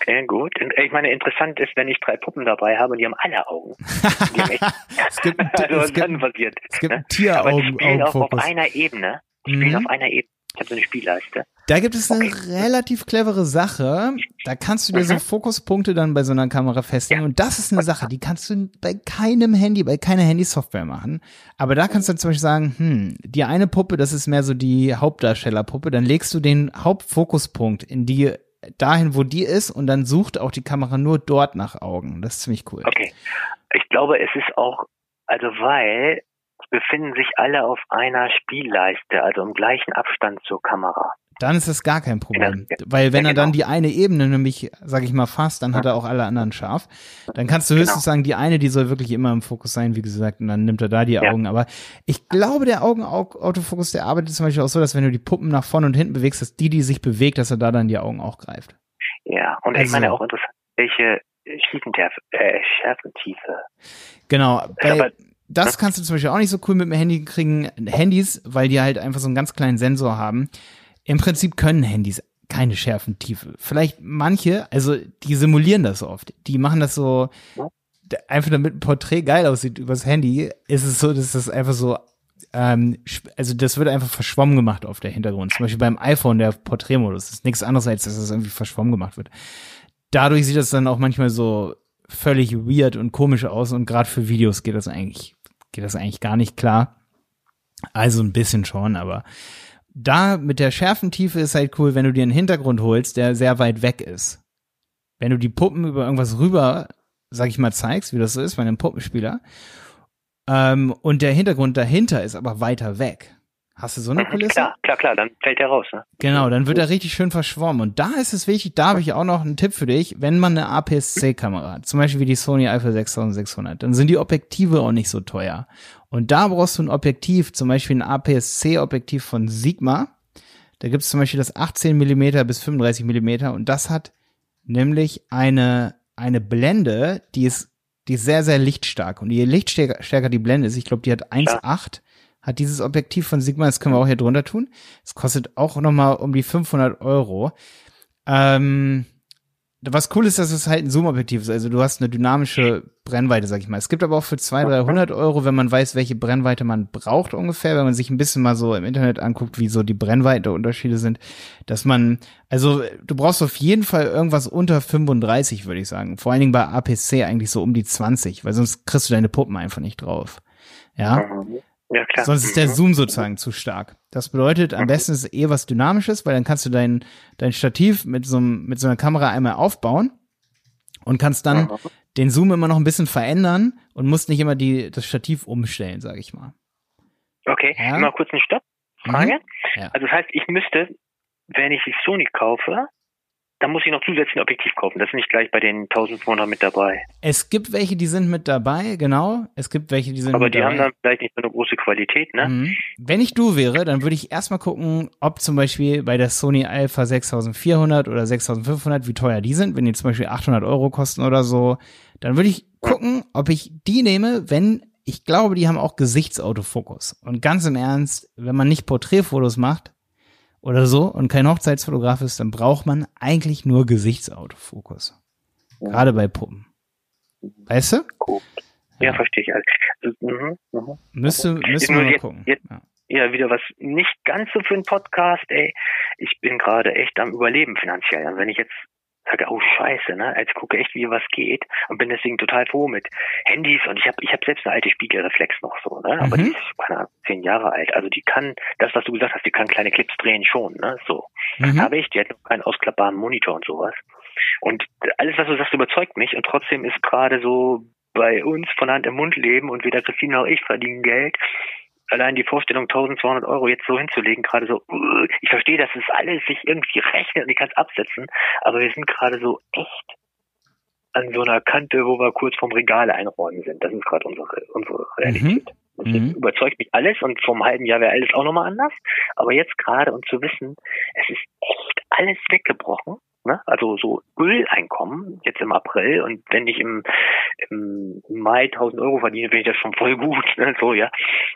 Okay, gut. Und Ich meine, interessant ist, wenn ich drei Puppen dabei habe und die haben alle Augen. Die haben echt, es gibt, also es gibt, dann passiert. es gibt ne? Aber die spielen auch auf einer Ebene. Die spielen Mhm. auf einer Ebene. Ich habe so eine Spielleiste. Da gibt es eine Okay. relativ clevere Sache. Da kannst du dir so Mhm. Fokuspunkte dann bei so einer Kamera festlegen. Ja. Und das ist eine Sache, die kannst du bei keinem Handy, bei keiner Handysoftware machen. Aber da kannst du dann zum Beispiel sagen, hm, die eine Puppe, das ist mehr so die Hauptdarstellerpuppe. Dann legst du den Hauptfokuspunkt in die, dahin, wo die ist. Und dann sucht auch die Kamera nur dort nach Augen. Das ist ziemlich cool. Okay. Ich glaube, es ist auch, also weil es befinden sich alle auf einer Spielleiste, also im gleichen Abstand zur Kamera. Dann ist das gar kein Problem. Ja, Weil wenn ja, er dann genau. die eine Ebene nämlich, sag ich mal, fasst, dann hat er auch alle anderen scharf. Dann kannst du höchstens Genau. sagen, die eine, die soll wirklich immer im Fokus sein, wie gesagt, und dann nimmt er da die Ja. Augen. Aber ich glaube, der Augenautofokus, der arbeitet zum Beispiel auch so, dass wenn du die Puppen nach vorne und hinten bewegst, dass die, die sich bewegt, dass er da dann die Augen auch greift. Ja, und Also- ich meine auch interessant, welche Schiefentiefe, äh, Schärfentiefe. Genau. Bei, Aber- das kannst du zum Beispiel auch nicht so cool mit dem Handy kriegen. Handys, weil die halt einfach so einen ganz kleinen Sensor haben. Im Prinzip können Handys keine Schärfentiefe. Vielleicht manche, also die simulieren das oft. Die machen das so, einfach damit ein Porträt geil aussieht übers Handy, ist es so, dass das einfach so, ähm, also das wird einfach verschwommen gemacht auf der Hintergrund. Zum Beispiel beim iPhone, der Porträtmodus, ist nichts anderes, als dass das irgendwie verschwommen gemacht wird. Dadurch sieht das dann auch manchmal so völlig weird und komisch aus und gerade für Videos geht das eigentlich, geht das eigentlich gar nicht klar. Also ein bisschen schon, aber da mit der Schärfentiefe ist halt cool, wenn du dir einen Hintergrund holst, der sehr weit weg ist. Wenn du die Puppen über irgendwas rüber, sag ich mal, zeigst, wie das so ist bei einem Puppenspieler, ähm, und der Hintergrund dahinter ist aber weiter weg. Hast du so eine Kulisse? Klar, klar, klar, dann fällt der raus. Ne? Genau, dann wird er richtig schön verschwommen. Und da ist es wichtig, da habe ich auch noch einen Tipp für dich, wenn man eine APS-C-Kamera hat, zum Beispiel wie die Sony Alpha 6600, dann sind die Objektive auch nicht so teuer. Und da brauchst du ein Objektiv, zum Beispiel ein APS-C-Objektiv von Sigma. Da gibt es zum Beispiel das 18 Millimeter bis 35 Millimeter und das hat nämlich eine, eine Blende, die ist, die ist sehr, sehr lichtstark. Und je lichtstärker die Blende ist, ich glaube, die hat 1,8 hat dieses Objektiv von Sigma, das können wir auch hier drunter tun. Es kostet auch nochmal um die 500 Euro. Ähm, was cool ist, dass es halt ein Zoom-Objektiv ist. Also du hast eine dynamische Brennweite, sag ich mal. Es gibt aber auch für 200, 300 Euro, wenn man weiß, welche Brennweite man braucht ungefähr, wenn man sich ein bisschen mal so im Internet anguckt, wie so die Brennweite-Unterschiede sind, dass man, also du brauchst auf jeden Fall irgendwas unter 35, würde ich sagen. Vor allen Dingen bei APC eigentlich so um die 20, weil sonst kriegst du deine Puppen einfach nicht drauf. Ja. Mhm. Ja, klar. Sonst ist der Mhm. Zoom sozusagen zu stark. Das bedeutet, am besten ist eh was Dynamisches, weil dann kannst du dein, dein Stativ mit so, einem- mit so einer Kamera einmal aufbauen und kannst dann Mhm. den Zoom immer noch ein bisschen verändern und musst nicht immer die, das Stativ umstellen, sag ich mal. Okay, Ja. mal kurz einen Stopp. Frage. Mhm. Ja. Also das heißt, ich müsste, wenn ich die Sony kaufe, dann muss ich noch zusätzlich ein Objektiv kaufen. Das ist nicht gleich bei den 1200 mit dabei. Es gibt welche, die sind mit dabei, genau. Es gibt welche, die sind Aber mit die dabei. haben dann vielleicht nicht so eine große Qualität, ne? Mhm. Wenn ich du wäre, dann würde ich erstmal gucken, ob zum Beispiel bei der Sony Alpha 6400 oder 6500, wie teuer die sind. Wenn die zum Beispiel 800 Euro kosten oder so, dann würde ich gucken, ob ich die nehme, wenn ich glaube, die haben auch Gesichtsautofokus. Und ganz im Ernst, wenn man nicht Porträtfotos macht oder so und kein Hochzeitsfotograf ist, dann braucht man eigentlich nur Gesichtsautofokus. Gerade bei Puppen. Weißt du? Cool. Ja, verstehe ich. Also, mhm, mhm. Müsste, müsste nur man mal jetzt- gucken. jetzt- Ja. Ja, wieder was nicht ganz so für einen Podcast, ey. Ich bin gerade echt am Überleben finanziell. Und wenn ich jetzt sage, oh Scheiße, ne, jetzt gucke echt, wie was geht und bin deswegen total froh mit Handys und ich habe ich hab selbst eine alte Spiegelreflex noch so, ne, aber Mhm. die ist keine Ahnung, zehn Jahre alt. Also die kann, das was du gesagt hast, die kann kleine Clips drehen schon, ne, so. Mhm. Habe ich, die hat noch keinen ausklappbaren Monitor und sowas. Und alles, was du sagst, überzeugt mich und trotzdem ist gerade so bei uns von Hand im Mund leben und weder Christine noch ich verdienen Geld. Allein die Vorstellung, 1200 Euro jetzt so hinzulegen, gerade so, uh, ich verstehe, dass es alles sich irgendwie rechnet und ich kann es absetzen, aber wir sind gerade so echt an so einer Kante, wo wir kurz vom Regale einräumen sind. Das ist gerade unsere, unsere Realität. Und das Mhm. überzeugt mich alles und vor einem halben Jahr wäre alles auch nochmal anders. Aber jetzt gerade und zu wissen, es ist echt alles weggebrochen. Ne? Also so Öleinkommen jetzt im April und wenn ich im, im Mai 1000 Euro verdiene, finde ich das schon voll gut. Ne? So ja.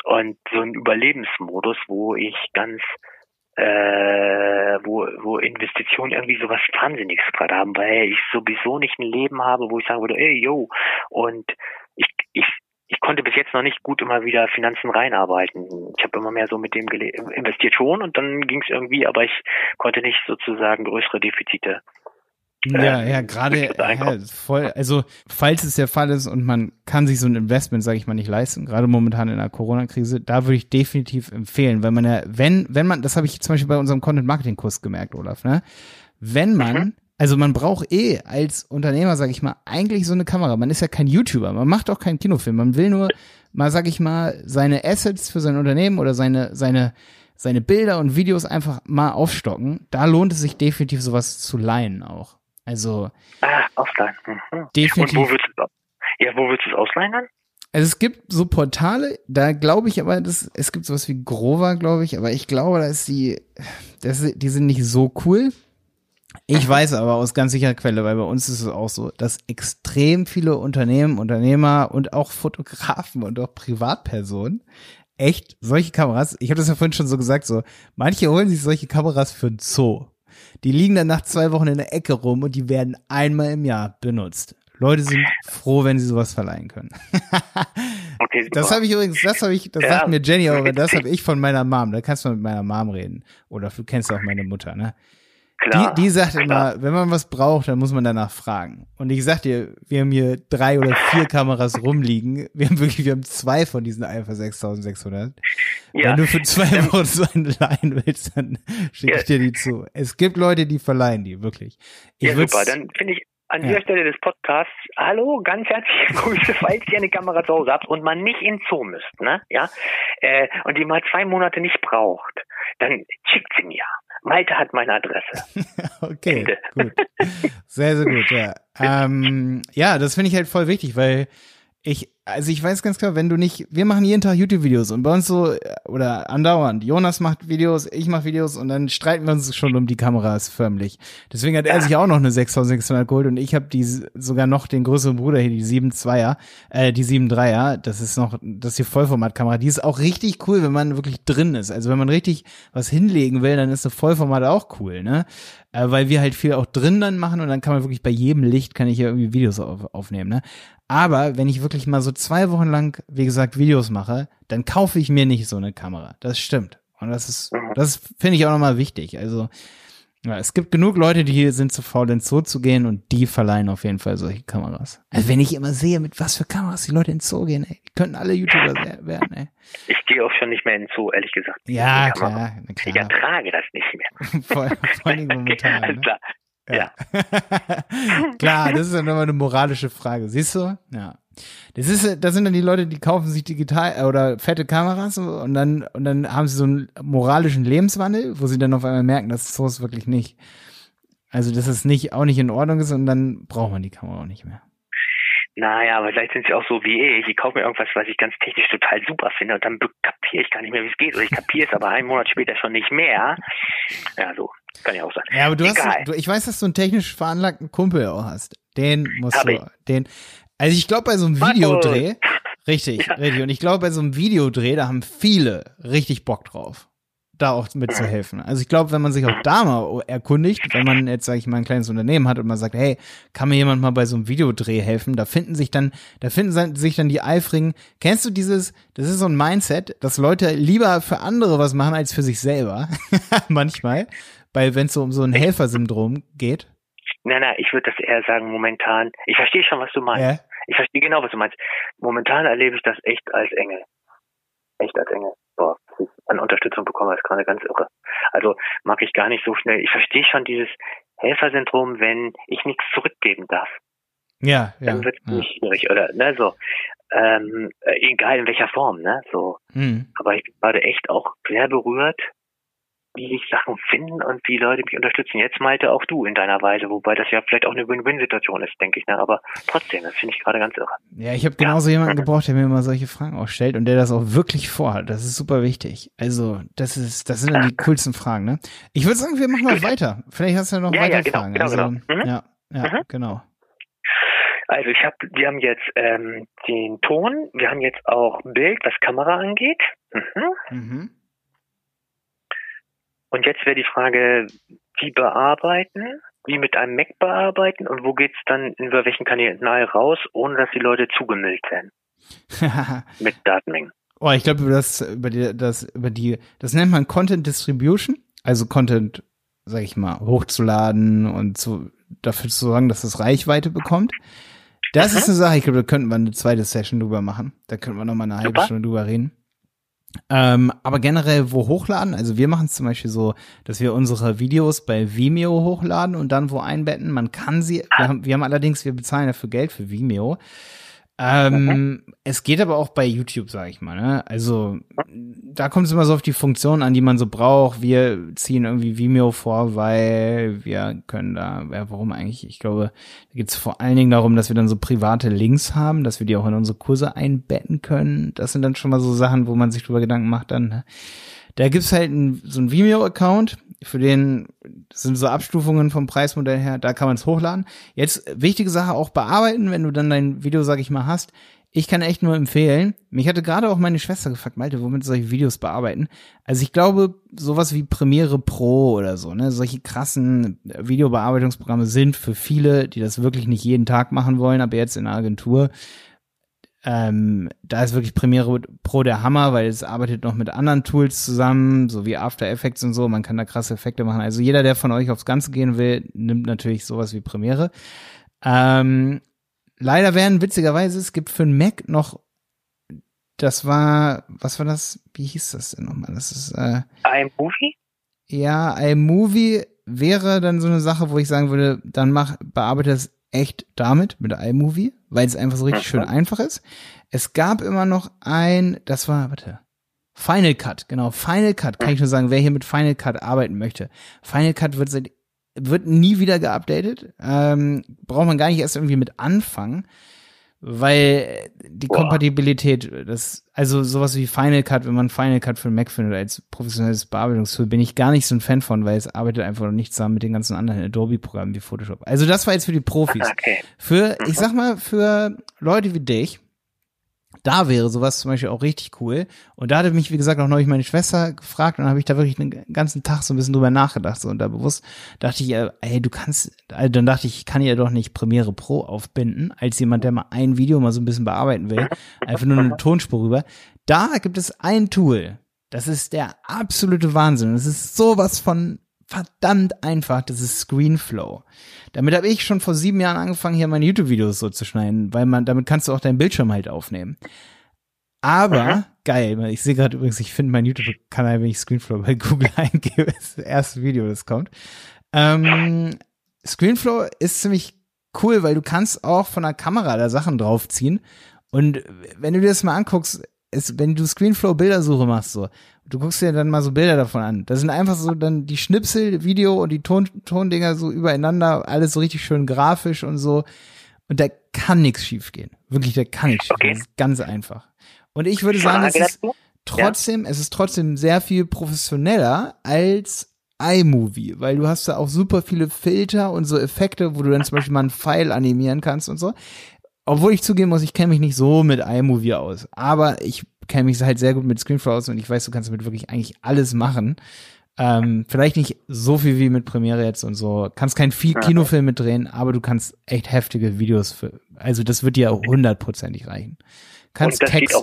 Und so ein Überlebensmodus, wo ich ganz äh, wo, wo Investitionen irgendwie sowas Wahnsinniges gerade haben, weil ich sowieso nicht ein Leben habe, wo ich sagen würde, ey, yo, und ich, ich, ich konnte bis jetzt noch nicht gut immer wieder Finanzen reinarbeiten. Ich habe immer mehr so mit dem investiert schon und dann ging es irgendwie, aber ich konnte nicht sozusagen größere Defizite. Ja, äh, ja, gerade bestimmte ja, voll, also falls es der Fall ist und man kann sich so ein Investment, sage ich mal, nicht leisten, gerade momentan in der Corona-Krise, da würde ich definitiv empfehlen, weil man ja, wenn, wenn man, das habe ich zum Beispiel bei unserem Content-Marketing-Kurs gemerkt, Olaf, ne? Wenn man, Mhm. Also man braucht eh als Unternehmer, sage ich mal, eigentlich so eine Kamera. Man ist ja kein YouTuber, man macht auch keinen Kinofilm, man will nur mal, sag ich mal, seine Assets für sein Unternehmen oder seine, seine, seine Bilder und Videos einfach mal aufstocken. Da lohnt es sich definitiv sowas zu leihen auch. Also Ah, Ausleihen. Mhm. definitiv. Und wo willst du ja, wo willst du es ausleihen dann? Also es gibt so Portale, da glaube ich aber, dass es gibt sowas wie Grover, glaube ich, aber ich glaube, da ist die, das, die sind nicht so cool. Ich weiß aber aus ganz sicherer Quelle, weil bei uns ist es auch so, dass extrem viele Unternehmen, Unternehmer und auch Fotografen und auch Privatpersonen echt solche Kameras, ich habe das ja vorhin schon so gesagt, so manche holen sich solche Kameras für ein Zoo. Die liegen dann nach zwei Wochen in der Ecke rum und die werden einmal im Jahr benutzt. Leute sind froh, wenn sie sowas verleihen können. Okay, super. Das habe ich übrigens, das habe ich, das Ja. sagt mir Jenny, aber das habe ich von meiner Mom. Da kannst du mit meiner Mom reden. Oder du kennst auch meine Mutter, ne? Klar, die, die sagt klar. immer, wenn man was braucht, dann muss man danach fragen. Und ich sag dir, wir haben hier drei oder vier Kameras rumliegen. Wir haben wirklich, wir haben zwei von diesen Alpha 6600. Ja. Wenn du für zwei Wochen so einen leihen willst, dann schicke ich dir die zu. Es gibt Leute, die verleihen die, wirklich. Ich ja, super. Dann finde ich an Ja. dieser Stelle des Podcasts, hallo, ganz herzliche Grüße, falls ihr eine Kamera zu Hause habt und man nicht in Zoo müsst, ne? Ja. Äh, und die mal zwei Monate nicht braucht, dann schickt sie mir. Malte hat meine Adresse. Okay, Ende. gut. Sehr, sehr gut, ja. Ähm, ja, das finde ich halt voll wichtig, weil ich, also ich weiß ganz klar, wenn du nicht, wir machen jeden Tag YouTube-Videos und bei uns so, oder andauernd, Jonas macht Videos, ich mache Videos und dann streiten wir uns schon um die Kameras förmlich. Deswegen hat er sich auch noch eine 6600 geholt und ich habe die sogar noch den größeren Bruder hier, die 7.2er, äh, die 7.3er, das ist noch, das ist die Vollformatkamera, die ist auch richtig cool, wenn man wirklich drin ist. Also wenn man richtig was hinlegen will, dann ist eine Vollformat auch cool, ne? Äh, weil wir halt viel auch drin dann machen und dann kann man wirklich bei jedem Licht kann ich ja irgendwie Videos auf, aufnehmen, ne? Aber wenn ich wirklich mal so zwei Wochen lang, wie gesagt, Videos mache, dann kaufe ich mir nicht so eine Kamera. Das stimmt. Und das ist, mhm. das finde ich auch nochmal wichtig. Also, ja, es gibt genug Leute, die hier sind zu faul, ins Zoo zu gehen und die verleihen auf jeden Fall solche Kameras. Also wenn ich immer sehe, mit was für Kameras die Leute ins Zoo gehen, ey, die könnten alle YouTuber werden, ey. Ich gehe auch schon nicht mehr ins Zoo, ehrlich gesagt. Ja, klar, klar. Ich ertrage das nicht mehr. vor, vor allem momentan. Okay, ne? Ja. Klar, das ist ja nochmal eine moralische Frage. Siehst du? Ja. Das ist, das sind dann die Leute, die kaufen sich digital äh, oder fette Kameras und dann, und dann haben sie so einen moralischen Lebenswandel, wo sie dann auf einmal merken, dass Source wirklich nicht, also dass es nicht, auch nicht in Ordnung ist und dann braucht man die Kamera auch nicht mehr. Naja, aber vielleicht sind sie auch so wie ich. Ich kaufe mir irgendwas, was ich ganz technisch total super finde und dann kapiere ich gar nicht mehr, wie es geht. Oder ich kapiere es aber einen Monat später schon nicht mehr. Ja, so. Kann ja auch sein. Ja, aber du Egal. hast, du, ich weiß, dass du einen technisch veranlagten Kumpel auch hast. Den musst Hab du, ich. den, also ich glaube bei so einem Videodreh, richtig, ja. richtig. Und ich glaube bei so einem Videodreh, da haben viele richtig Bock drauf da auch mitzuhelfen. Also ich glaube, wenn man sich auch da mal erkundigt, wenn man jetzt, sage ich mal, ein kleines Unternehmen hat und man sagt, hey, kann mir jemand mal bei so einem Videodreh helfen? Da finden sich dann, da finden sich dann die eifrigen. Kennst du dieses, das ist so ein Mindset, dass Leute lieber für andere was machen als für sich selber. Manchmal. Weil wenn es so um so ein Helfersyndrom geht. Nein, nein, ich würde das eher sagen, momentan, ich verstehe schon, was du meinst. Ja. Ich verstehe genau, was du meinst. Momentan erlebe ich das echt als Engel. Echt als Engel boah, an Unterstützung bekomme, ist gerade ganz irre. Also mag ich gar nicht so schnell. Ich verstehe schon dieses Helfersyndrom, wenn ich nichts zurückgeben darf. Ja, ja. Dann wird es ja. schwierig, oder, ne, so. Ähm, äh, egal in welcher Form, ne, so. Mhm. Aber ich bin gerade echt auch sehr berührt, wie sich Sachen finden und wie Leute mich unterstützen. Jetzt Malte auch du in deiner Weise, wobei das ja vielleicht auch eine Win-Win-Situation ist, denke ich. Ne? Aber trotzdem, das finde ich gerade ganz irre. Ja, ich habe genauso ja. jemanden gebraucht, der mir immer solche Fragen auch stellt und der das auch wirklich vorhat. Das ist super wichtig. Also, das ist, das sind dann die coolsten Fragen, ne? Ich würde sagen, wir machen mal weiter. Vielleicht hast du ja noch ja, weitere ja, genau, Fragen. Genau, also, genau. Mhm. Ja, ja, mhm. genau. Also ich habe, wir haben jetzt ähm, den Ton, wir haben jetzt auch Bild, was Kamera angeht. Mhm. Mhm. Und jetzt wäre die Frage, wie bearbeiten, wie mit einem Mac bearbeiten und wo geht's dann über welchen Kanal raus, ohne dass die Leute zugemüllt werden. mit Datenmengen. Oh, ich glaube, über das, über die, das, über die, das nennt man Content Distribution, also Content, sag ich mal, hochzuladen und so, dafür zu sorgen, dass es Reichweite bekommt. Das mhm. ist eine Sache, ich glaube, da könnten wir eine zweite Session drüber machen. Da könnten wir nochmal eine halbe Super. Stunde drüber reden. Ähm, aber generell wo hochladen? Also wir machen es zum Beispiel so, dass wir unsere Videos bei Vimeo hochladen und dann wo einbetten. Man kann sie, wir haben, wir haben allerdings, wir bezahlen dafür Geld für Vimeo. Ähm, mhm. Es geht aber auch bei YouTube, sage ich mal. Ne? Also da kommt es immer so auf die Funktion an, die man so braucht. Wir ziehen irgendwie Vimeo vor, weil wir können da, ja, warum eigentlich? Ich glaube, da geht es vor allen Dingen darum, dass wir dann so private Links haben, dass wir die auch in unsere Kurse einbetten können. Das sind dann schon mal so Sachen, wo man sich drüber Gedanken macht dann. Ne? Da gibt's halt ein, so ein Vimeo-Account, für den sind so Abstufungen vom Preismodell her, da kann man es hochladen. Jetzt wichtige Sache auch bearbeiten, wenn du dann dein Video, sag ich mal, hast. Ich kann echt nur empfehlen. Mich hatte gerade auch meine Schwester gefragt, Malte, womit soll ich Videos bearbeiten? Also ich glaube, sowas wie Premiere Pro oder so, ne, solche krassen Videobearbeitungsprogramme sind für viele, die das wirklich nicht jeden Tag machen wollen, aber jetzt in der Agentur ähm, da ist wirklich Premiere Pro der Hammer, weil es arbeitet noch mit anderen Tools zusammen, so wie After Effects und so. Man kann da krasse Effekte machen. Also jeder, der von euch aufs Ganze gehen will, nimmt natürlich sowas wie Premiere. Ähm, leider werden witzigerweise, es gibt für einen Mac noch, das war, was war das? Wie hieß das denn nochmal? Das ist äh, iMovie? Ja, iMovie wäre dann so eine Sache, wo ich sagen würde, dann mach, bearbeite es echt damit, mit iMovie, weil es einfach so richtig schön einfach ist. Es gab immer noch ein, das war, warte, Final Cut, genau, Final Cut, kann ich nur sagen, wer hier mit Final Cut arbeiten möchte. Final Cut wird seit, wird nie wieder geupdatet, ähm, braucht man gar nicht erst irgendwie mit anfangen. Weil die Boah. Kompatibilität, das, also sowas wie Final Cut, wenn man Final Cut für Mac findet als professionelles Bearbeitungstool, bin ich gar nicht so ein Fan von, weil es arbeitet einfach noch nicht zusammen mit den ganzen anderen Adobe-Programmen wie Photoshop. Also das war jetzt für die Profis. Okay. Für, ich mhm. sag mal, für Leute wie dich, da wäre sowas zum Beispiel auch richtig cool. Und da hatte mich, wie gesagt, auch neulich meine Schwester gefragt und habe ich da wirklich den ganzen Tag so ein bisschen drüber nachgedacht. So, und da bewusst dachte ich, ey, du kannst, also dann dachte ich, ich kann ja doch nicht Premiere Pro aufbinden, als jemand, der mal ein Video mal so ein bisschen bearbeiten will. Einfach nur eine Tonspur rüber. Da gibt es ein Tool. Das ist der absolute Wahnsinn. Das ist sowas von verdammt einfach. Das ist Screenflow. Damit habe ich schon vor sieben Jahren angefangen, hier meine YouTube-Videos so zu schneiden, weil man, damit kannst du auch deinen Bildschirm halt aufnehmen. Aber, Aha. geil, ich sehe gerade übrigens, ich finde mein YouTube-Kanal, wenn ich Screenflow bei Google eingebe, ist das erste Video, das kommt. Ähm, Screenflow ist ziemlich cool, weil du kannst auch von der Kamera da Sachen draufziehen. Und wenn du dir das mal anguckst, ist, wenn du Screenflow-Bildersuche machst, so, du guckst dir dann mal so Bilder davon an. Das sind einfach so dann die Schnipsel, Video und die Ton, Tondinger so übereinander, alles so richtig schön grafisch und so. Und da kann nichts schiefgehen. Wirklich, da kann nichts okay. schiefgehen. ganz einfach. Und ich würde sagen, es ist trotzdem, ja. es ist trotzdem sehr viel professioneller als iMovie, weil du hast da auch super viele Filter und so Effekte, wo du dann zum Beispiel mal einen Pfeil animieren kannst und so obwohl ich zugeben muss, ich kenne mich nicht so mit iMovie aus, aber ich kenne mich halt sehr gut mit Screenflow aus und ich weiß, du kannst damit wirklich eigentlich alles machen. Ähm, vielleicht nicht so viel wie mit Premiere jetzt und so. Kannst kein Fi Kinofilm mitdrehen, aber du kannst echt heftige Videos für, also das wird dir hundertprozentig reichen. Kannst Text,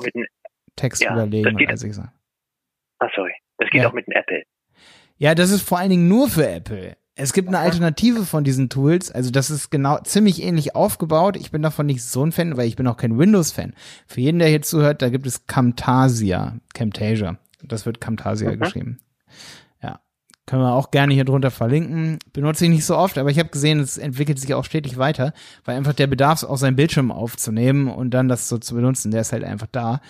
Text ja, überlegen, geht, also ich sagen. Ah, sorry. Das geht ja. auch mit dem Apple. Ja, das ist vor allen Dingen nur für Apple. Es gibt eine Alternative von diesen Tools, also das ist genau ziemlich ähnlich aufgebaut. Ich bin davon nicht so ein Fan, weil ich bin auch kein Windows-Fan. Für jeden, der hier zuhört, da gibt es Camtasia, Camtasia. Das wird Camtasia mhm. geschrieben. Ja, können wir auch gerne hier drunter verlinken. Benutze ich nicht so oft, aber ich habe gesehen, es entwickelt sich auch stetig weiter, weil einfach der Bedarf, auch seinen Bildschirm aufzunehmen und dann das so zu benutzen, der ist halt einfach da.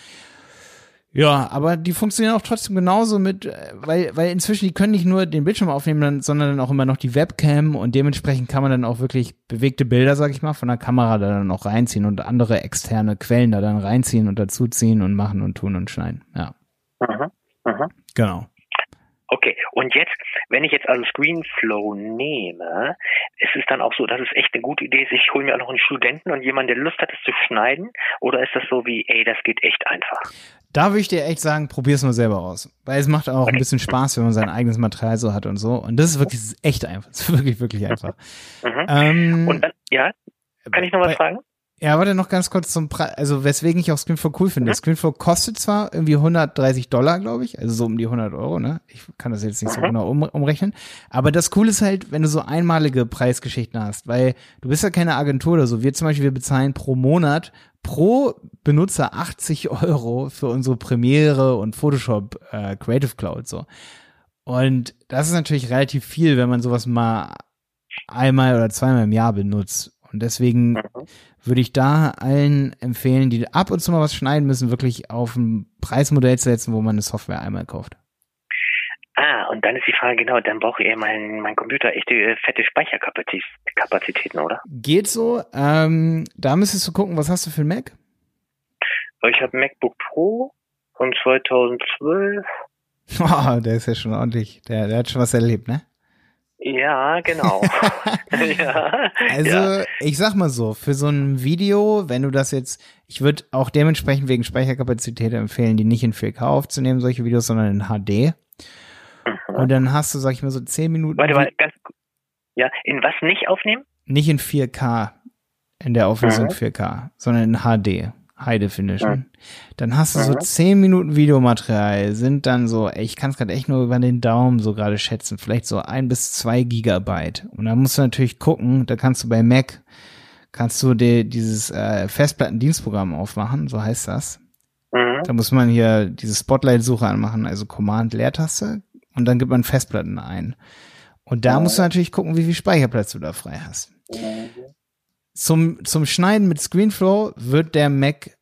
Ja, aber die funktionieren auch trotzdem genauso mit, äh, weil, weil inzwischen die können nicht nur den Bildschirm aufnehmen, sondern dann auch immer noch die Webcam und dementsprechend kann man dann auch wirklich bewegte Bilder, sag ich mal, von der Kamera da dann auch reinziehen und andere externe Quellen da dann reinziehen und dazuziehen und machen und tun und schneiden. Ja. Aha, aha. Genau. Okay, und jetzt, wenn ich jetzt also Screenflow nehme, ist es dann auch so, dass es echt eine gute Idee ist, ich hole mir auch noch einen Studenten und jemanden, der Lust hat, es zu schneiden? Oder ist das so wie, ey, das geht echt einfach? Da würde ich dir echt sagen, probier es nur selber aus. Weil es macht auch ein bisschen Spaß, wenn man sein eigenes Material so hat und so. Und das ist wirklich das ist echt einfach. Das ist wirklich, wirklich einfach. Mhm. Ähm, und dann, ja, kann ich noch was bei, fragen? Ja, warte noch ganz kurz zum Preis, also weswegen ich auch Screenflow cool finde. Mhm. Screenflow kostet zwar irgendwie 130 Dollar, glaube ich, also so um die 100 Euro, ne? Ich kann das jetzt nicht mhm. so genau um, umrechnen. Aber das Coole ist halt, wenn du so einmalige Preisgeschichten hast, weil du bist ja keine Agentur oder so. Wir zum Beispiel, wir bezahlen pro Monat pro Benutzer 80 Euro für unsere Premiere und Photoshop äh, Creative Cloud so. Und das ist natürlich relativ viel, wenn man sowas mal einmal oder zweimal im Jahr benutzt. Und deswegen mhm. würde ich da allen empfehlen, die ab und zu mal was schneiden müssen, wirklich auf ein Preismodell zu setzen, wo man eine Software einmal kauft. Ah, und dann ist die Frage, genau, dann brauche ich mein, mein Computer echte äh, fette Speicherkapazitäten, oder? Geht so. Ähm, da müsstest du gucken, was hast du für ein Mac? Ich habe MacBook Pro von 2012. Oh, der ist ja schon ordentlich. Der, der hat schon was erlebt, ne? Ja, genau. ja, also ja. ich sag mal so, für so ein Video, wenn du das jetzt, ich würde auch dementsprechend wegen Speicherkapazität empfehlen, die nicht in 4K aufzunehmen, solche Videos, sondern in HD. Mhm. Und dann hast du, sag ich mal, so 10 Minuten. Warte, warte, ganz, ja, in was nicht aufnehmen? Nicht in 4K, in der Auflösung mhm. 4K, sondern in HD. High Definition. Mhm. Dann hast du so mhm. zehn Minuten Videomaterial, sind dann so, ich kann es gerade echt nur über den Daumen so gerade schätzen, vielleicht so ein bis zwei Gigabyte. Und dann musst du natürlich gucken, da kannst du bei Mac, kannst du dir dieses äh, Festplattendienstprogramm aufmachen, so heißt das. Mhm. Da muss man hier diese Spotlight-Suche anmachen, also Command-Leertaste, und dann gibt man Festplatten ein. Und da musst du natürlich gucken, wie viel Speicherplatz du da frei hast. Mhm zum, zum Schneiden mit Screenflow wird der Mac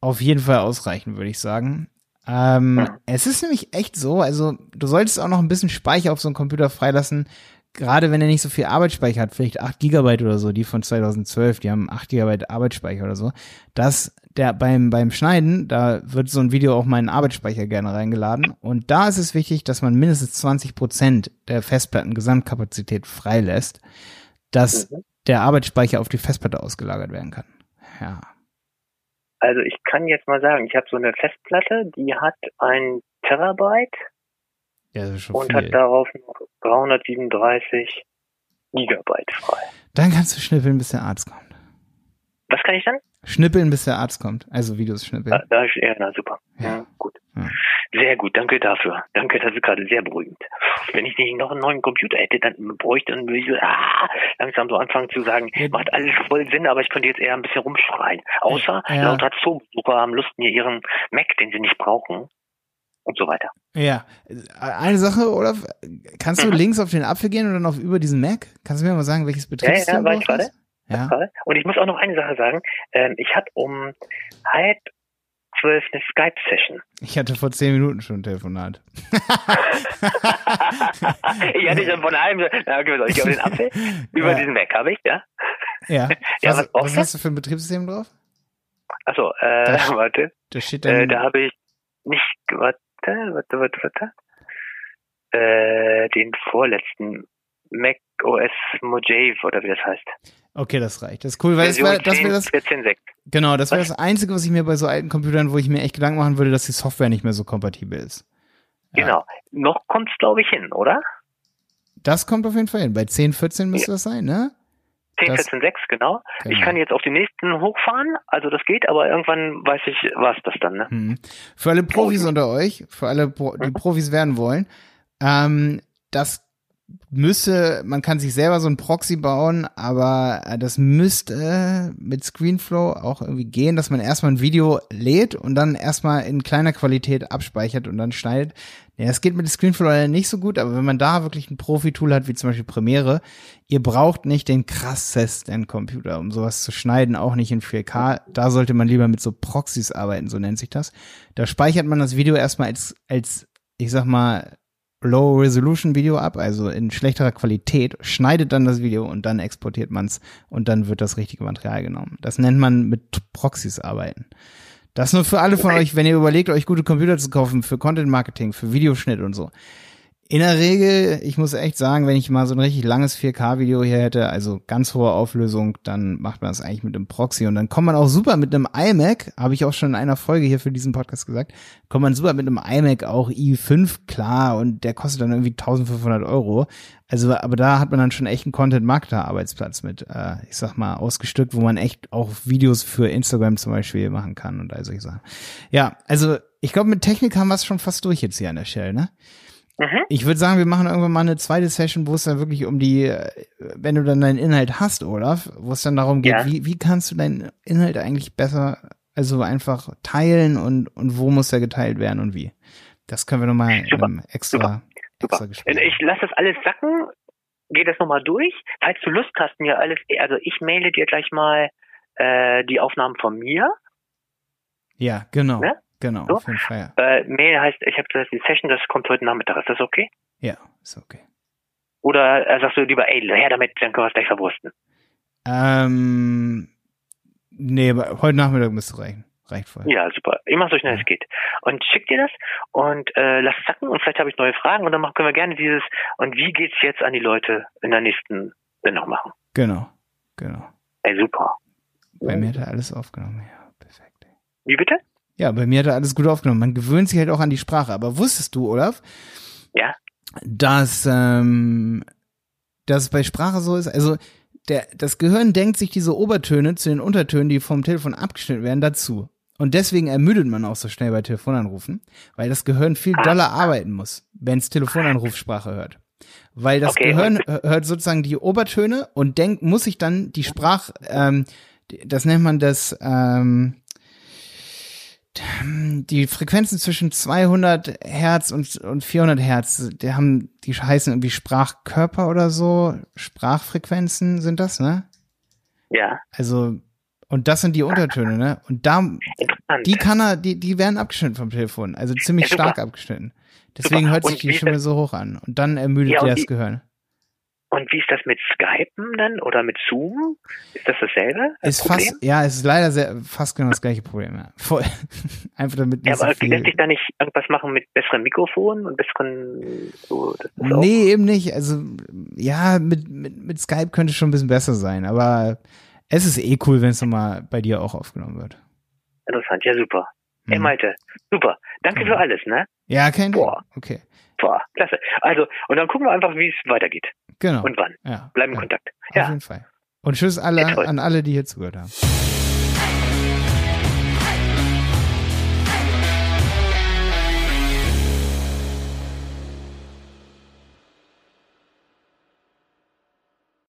auf jeden Fall ausreichen, würde ich sagen. Ähm, ja. Es ist nämlich echt so, also du solltest auch noch ein bisschen Speicher auf so einem Computer freilassen, gerade wenn er nicht so viel Arbeitsspeicher hat, vielleicht 8 Gigabyte oder so, die von 2012, die haben 8 Gigabyte Arbeitsspeicher oder so, dass der beim, beim Schneiden, da wird so ein Video auch mal in Arbeitsspeicher gerne reingeladen. Und da ist es wichtig, dass man mindestens 20 Prozent der Festplatten Gesamtkapazität freilässt, dass mhm. Der Arbeitsspeicher auf die Festplatte ausgelagert werden kann. Ja. Also ich kann jetzt mal sagen, ich habe so eine Festplatte, die hat ein Terabyte ja, und viel. hat darauf noch 337 Gigabyte frei. Dann kannst du schnippeln, bis der Arzt kommt. Was kann ich dann? Schnippeln, bis der Arzt kommt. Also Videos schnippeln. Da, da ist, ja, na super. Ja, Ja. gut. Ja. Sehr gut, danke dafür. Danke, das ist gerade sehr beruhigend. Wenn ich nicht noch einen neuen Computer hätte, dann bräuchte dann würde ich so, ah, langsam so anfangen zu sagen, Ja. macht alles voll Sinn, aber ich könnte jetzt eher ein bisschen rumschreien. Außer Ja. lauter Zoobesucher haben Lust, mir ihren Mac, den sie nicht brauchen, und so weiter. Ja, eine Sache, Olaf, kannst du Mhm. links auf den Apfel gehen und dann auf über diesen Mac? Kannst du mir mal sagen, welches Betriebssystem war du ich drauf hast? Ja, Und ich muss auch noch eine Sache sagen. Ähm, ich habe um halb zwölf eine Skype-Session. ich hatte vor zehn Minuten schon ein Telefonat. ich hatte schon von einem, na, okay, ich glaube den Apfel, über Ja. diesen Mac habe ich, ja. Ja, Ja, was, was hast du für ein Betriebssystem drauf? Achso, äh, warte. Da steht Äh, dann, da habe ich nicht, warte, warte, warte, warte. Äh, den vorletzten Mac OS Mojave oder wie das heißt. okay, das reicht. Das ist cool, weil das wäre das, wär das, 14.6. genau, das wäre das Einzige, was ich mir bei so alten Computern, wo ich mir echt Gedanken machen würde, dass die Software nicht mehr so kompatibel ist. Ja. Genau. Noch kommt's glaube ich hin, oder? Das kommt auf jeden Fall hin. Bei 10, 14 müsste das sein, ne? 10, Das- 14.6, genau. Ich Genau. kann jetzt auf den nächsten hochfahren, also das geht, aber irgendwann weiß ich, was das dann, ne? Hm. Für alle Profis Profi. unter euch, für alle, Pro die Mhm. Profis werden wollen, ähm, das müsste, man kann sich selber so ein Proxy bauen, aber äh, das müsste mit Screenflow auch irgendwie gehen, dass man erstmal ein Video lädt und dann erstmal in kleiner Qualität abspeichert und dann schneidet. Ja, es geht mit Screenflow nicht so gut, aber wenn man da wirklich ein Profi-Tool hat, wie zum Beispiel Premiere, ihr braucht nicht den krassesten Computer, um sowas zu schneiden, auch nicht in 4K. Da sollte man lieber mit so Proxys arbeiten, so nennt sich das. Da speichert man das Video erstmal als, als, ich sag mal, Low-Resolution-Video ab, also in schlechterer Qualität, schneidet dann das Video und dann exportiert man's und dann wird das richtige Material genommen. Das nennt man mit Proxys arbeiten. Das nur für alle von Okay. euch, wenn ihr überlegt, euch gute Computer zu kaufen für Content Marketing, für Videoschnitt und so. In der Regel, ich muss echt sagen, wenn ich mal so ein richtig langes 4K-Video hier hätte, also ganz hohe Auflösung, dann macht man das eigentlich mit einem Proxy und dann kommt man auch super mit einem iMac, habe ich auch schon in einer Folge hier für diesen Podcast gesagt, kommt man super mit einem iMac auch i5 klar und der kostet dann irgendwie 1500 Euro. Also, aber da hat man dann schon echt einen Content-Marketer-Arbeitsplatz mit, äh, ich sag mal, ausgestückt, wo man echt auch Videos für Instagram zum Beispiel machen kann und all solche Sachen. Ja, also ich glaube, mit Technik haben wir es schon fast durch jetzt hier an der Stelle, ne? Mhm. Ich würde sagen, wir machen irgendwann mal eine zweite Session, wo es dann wirklich um die, äh, wenn du dann deinen Inhalt hast, Olaf, wo es dann darum geht, Ja. wie, wie kannst du deinen Inhalt eigentlich besser, also einfach teilen und, und wo muss er geteilt werden und wie. Das können wir nochmal Super, einem extra, Super. extra Gespräch. Ich lasse das alles sacken, gehe das nochmal durch. Falls du Lust hast, mir alles, also ich maile dir gleich mal äh, die Aufnahmen von mir. Ja, genau. Ne? Genau, So? jeden Fall. Äh, Mail heißt, ich habe gesagt, die Session, das kommt heute Nachmittag. Ist das okay? Ja, ist okay. Oder äh, sagst du lieber, ey, her damit, dann können wir es gleich verwursten. Ähm, nee, aber heute Nachmittag müsste reichen. Reicht voll. Ja, super. Ich mach so schnell es geht. Und schick dir das und äh, lass es sacken und vielleicht habe ich neue Fragen und dann können wir gerne dieses und wie geht's jetzt an die Leute in der nächsten Sendung machen. Genau, genau. Ey, super. Bei mir hat er alles aufgenommen. Ja, perfekt. Wie bitte? Ja, bei mir hat er alles gut aufgenommen. Man gewöhnt sich halt auch an die Sprache. Aber wusstest du, Olaf, Ja. dass, ähm, dass es bei Sprache so ist? Also der, das Gehirn denkt sich diese Obertöne zu den Untertönen, die vom Telefon abgeschnitten werden, dazu. Und deswegen ermüdet man auch so schnell bei Telefonanrufen, weil das Gehirn viel Ah. doller arbeiten muss, wenn es Telefonanrufsprache hört. Weil das Okay, Gehirn hört sozusagen die Obertöne und denkt, muss sich dann die Sprach, ähm, das nennt man das, ähm, die Frequenzen zwischen 200 Hertz und, und 400 Hertz, die haben, die heißen irgendwie Sprachkörper oder so, Sprachfrequenzen sind das, ne? Ja. Also, und das sind die Untertöne, ne? Und da, die kann er, die, die werden abgeschnitten vom Telefon, also ziemlich Ja, stark abgeschnitten. Deswegen Super. hört sich Und die Stimme so hoch an. Und dann ermüdet Ja, dir das Gehirn. Und wie ist das mit Skypen dann oder mit Zoom? Ist das dasselbe? Das ist fast, ja, es ist leider sehr, fast genau das gleiche Problem. Ja. Voll. Einfach damit nicht ja, aber so lässt sich da nicht irgendwas machen mit besseren Mikrofonen und besseren so? nee, eben nicht. Also ja, mit, mit, mit Skype könnte es schon ein bisschen besser sein, aber es ist eh cool, wenn es nochmal bei dir auch aufgenommen wird. Interessant, ja super. Hm. Hey Malte, super. Danke hm. für alles, ne? Ja, kein Boah. Okay. Boah, klasse. Also, und dann gucken wir einfach, wie es weitergeht. Genau. Und wann. Ja. Bleiben in ja. Kontakt. Auf jeden Fall. Und tschüss alle, an alle, die hier zugehört haben.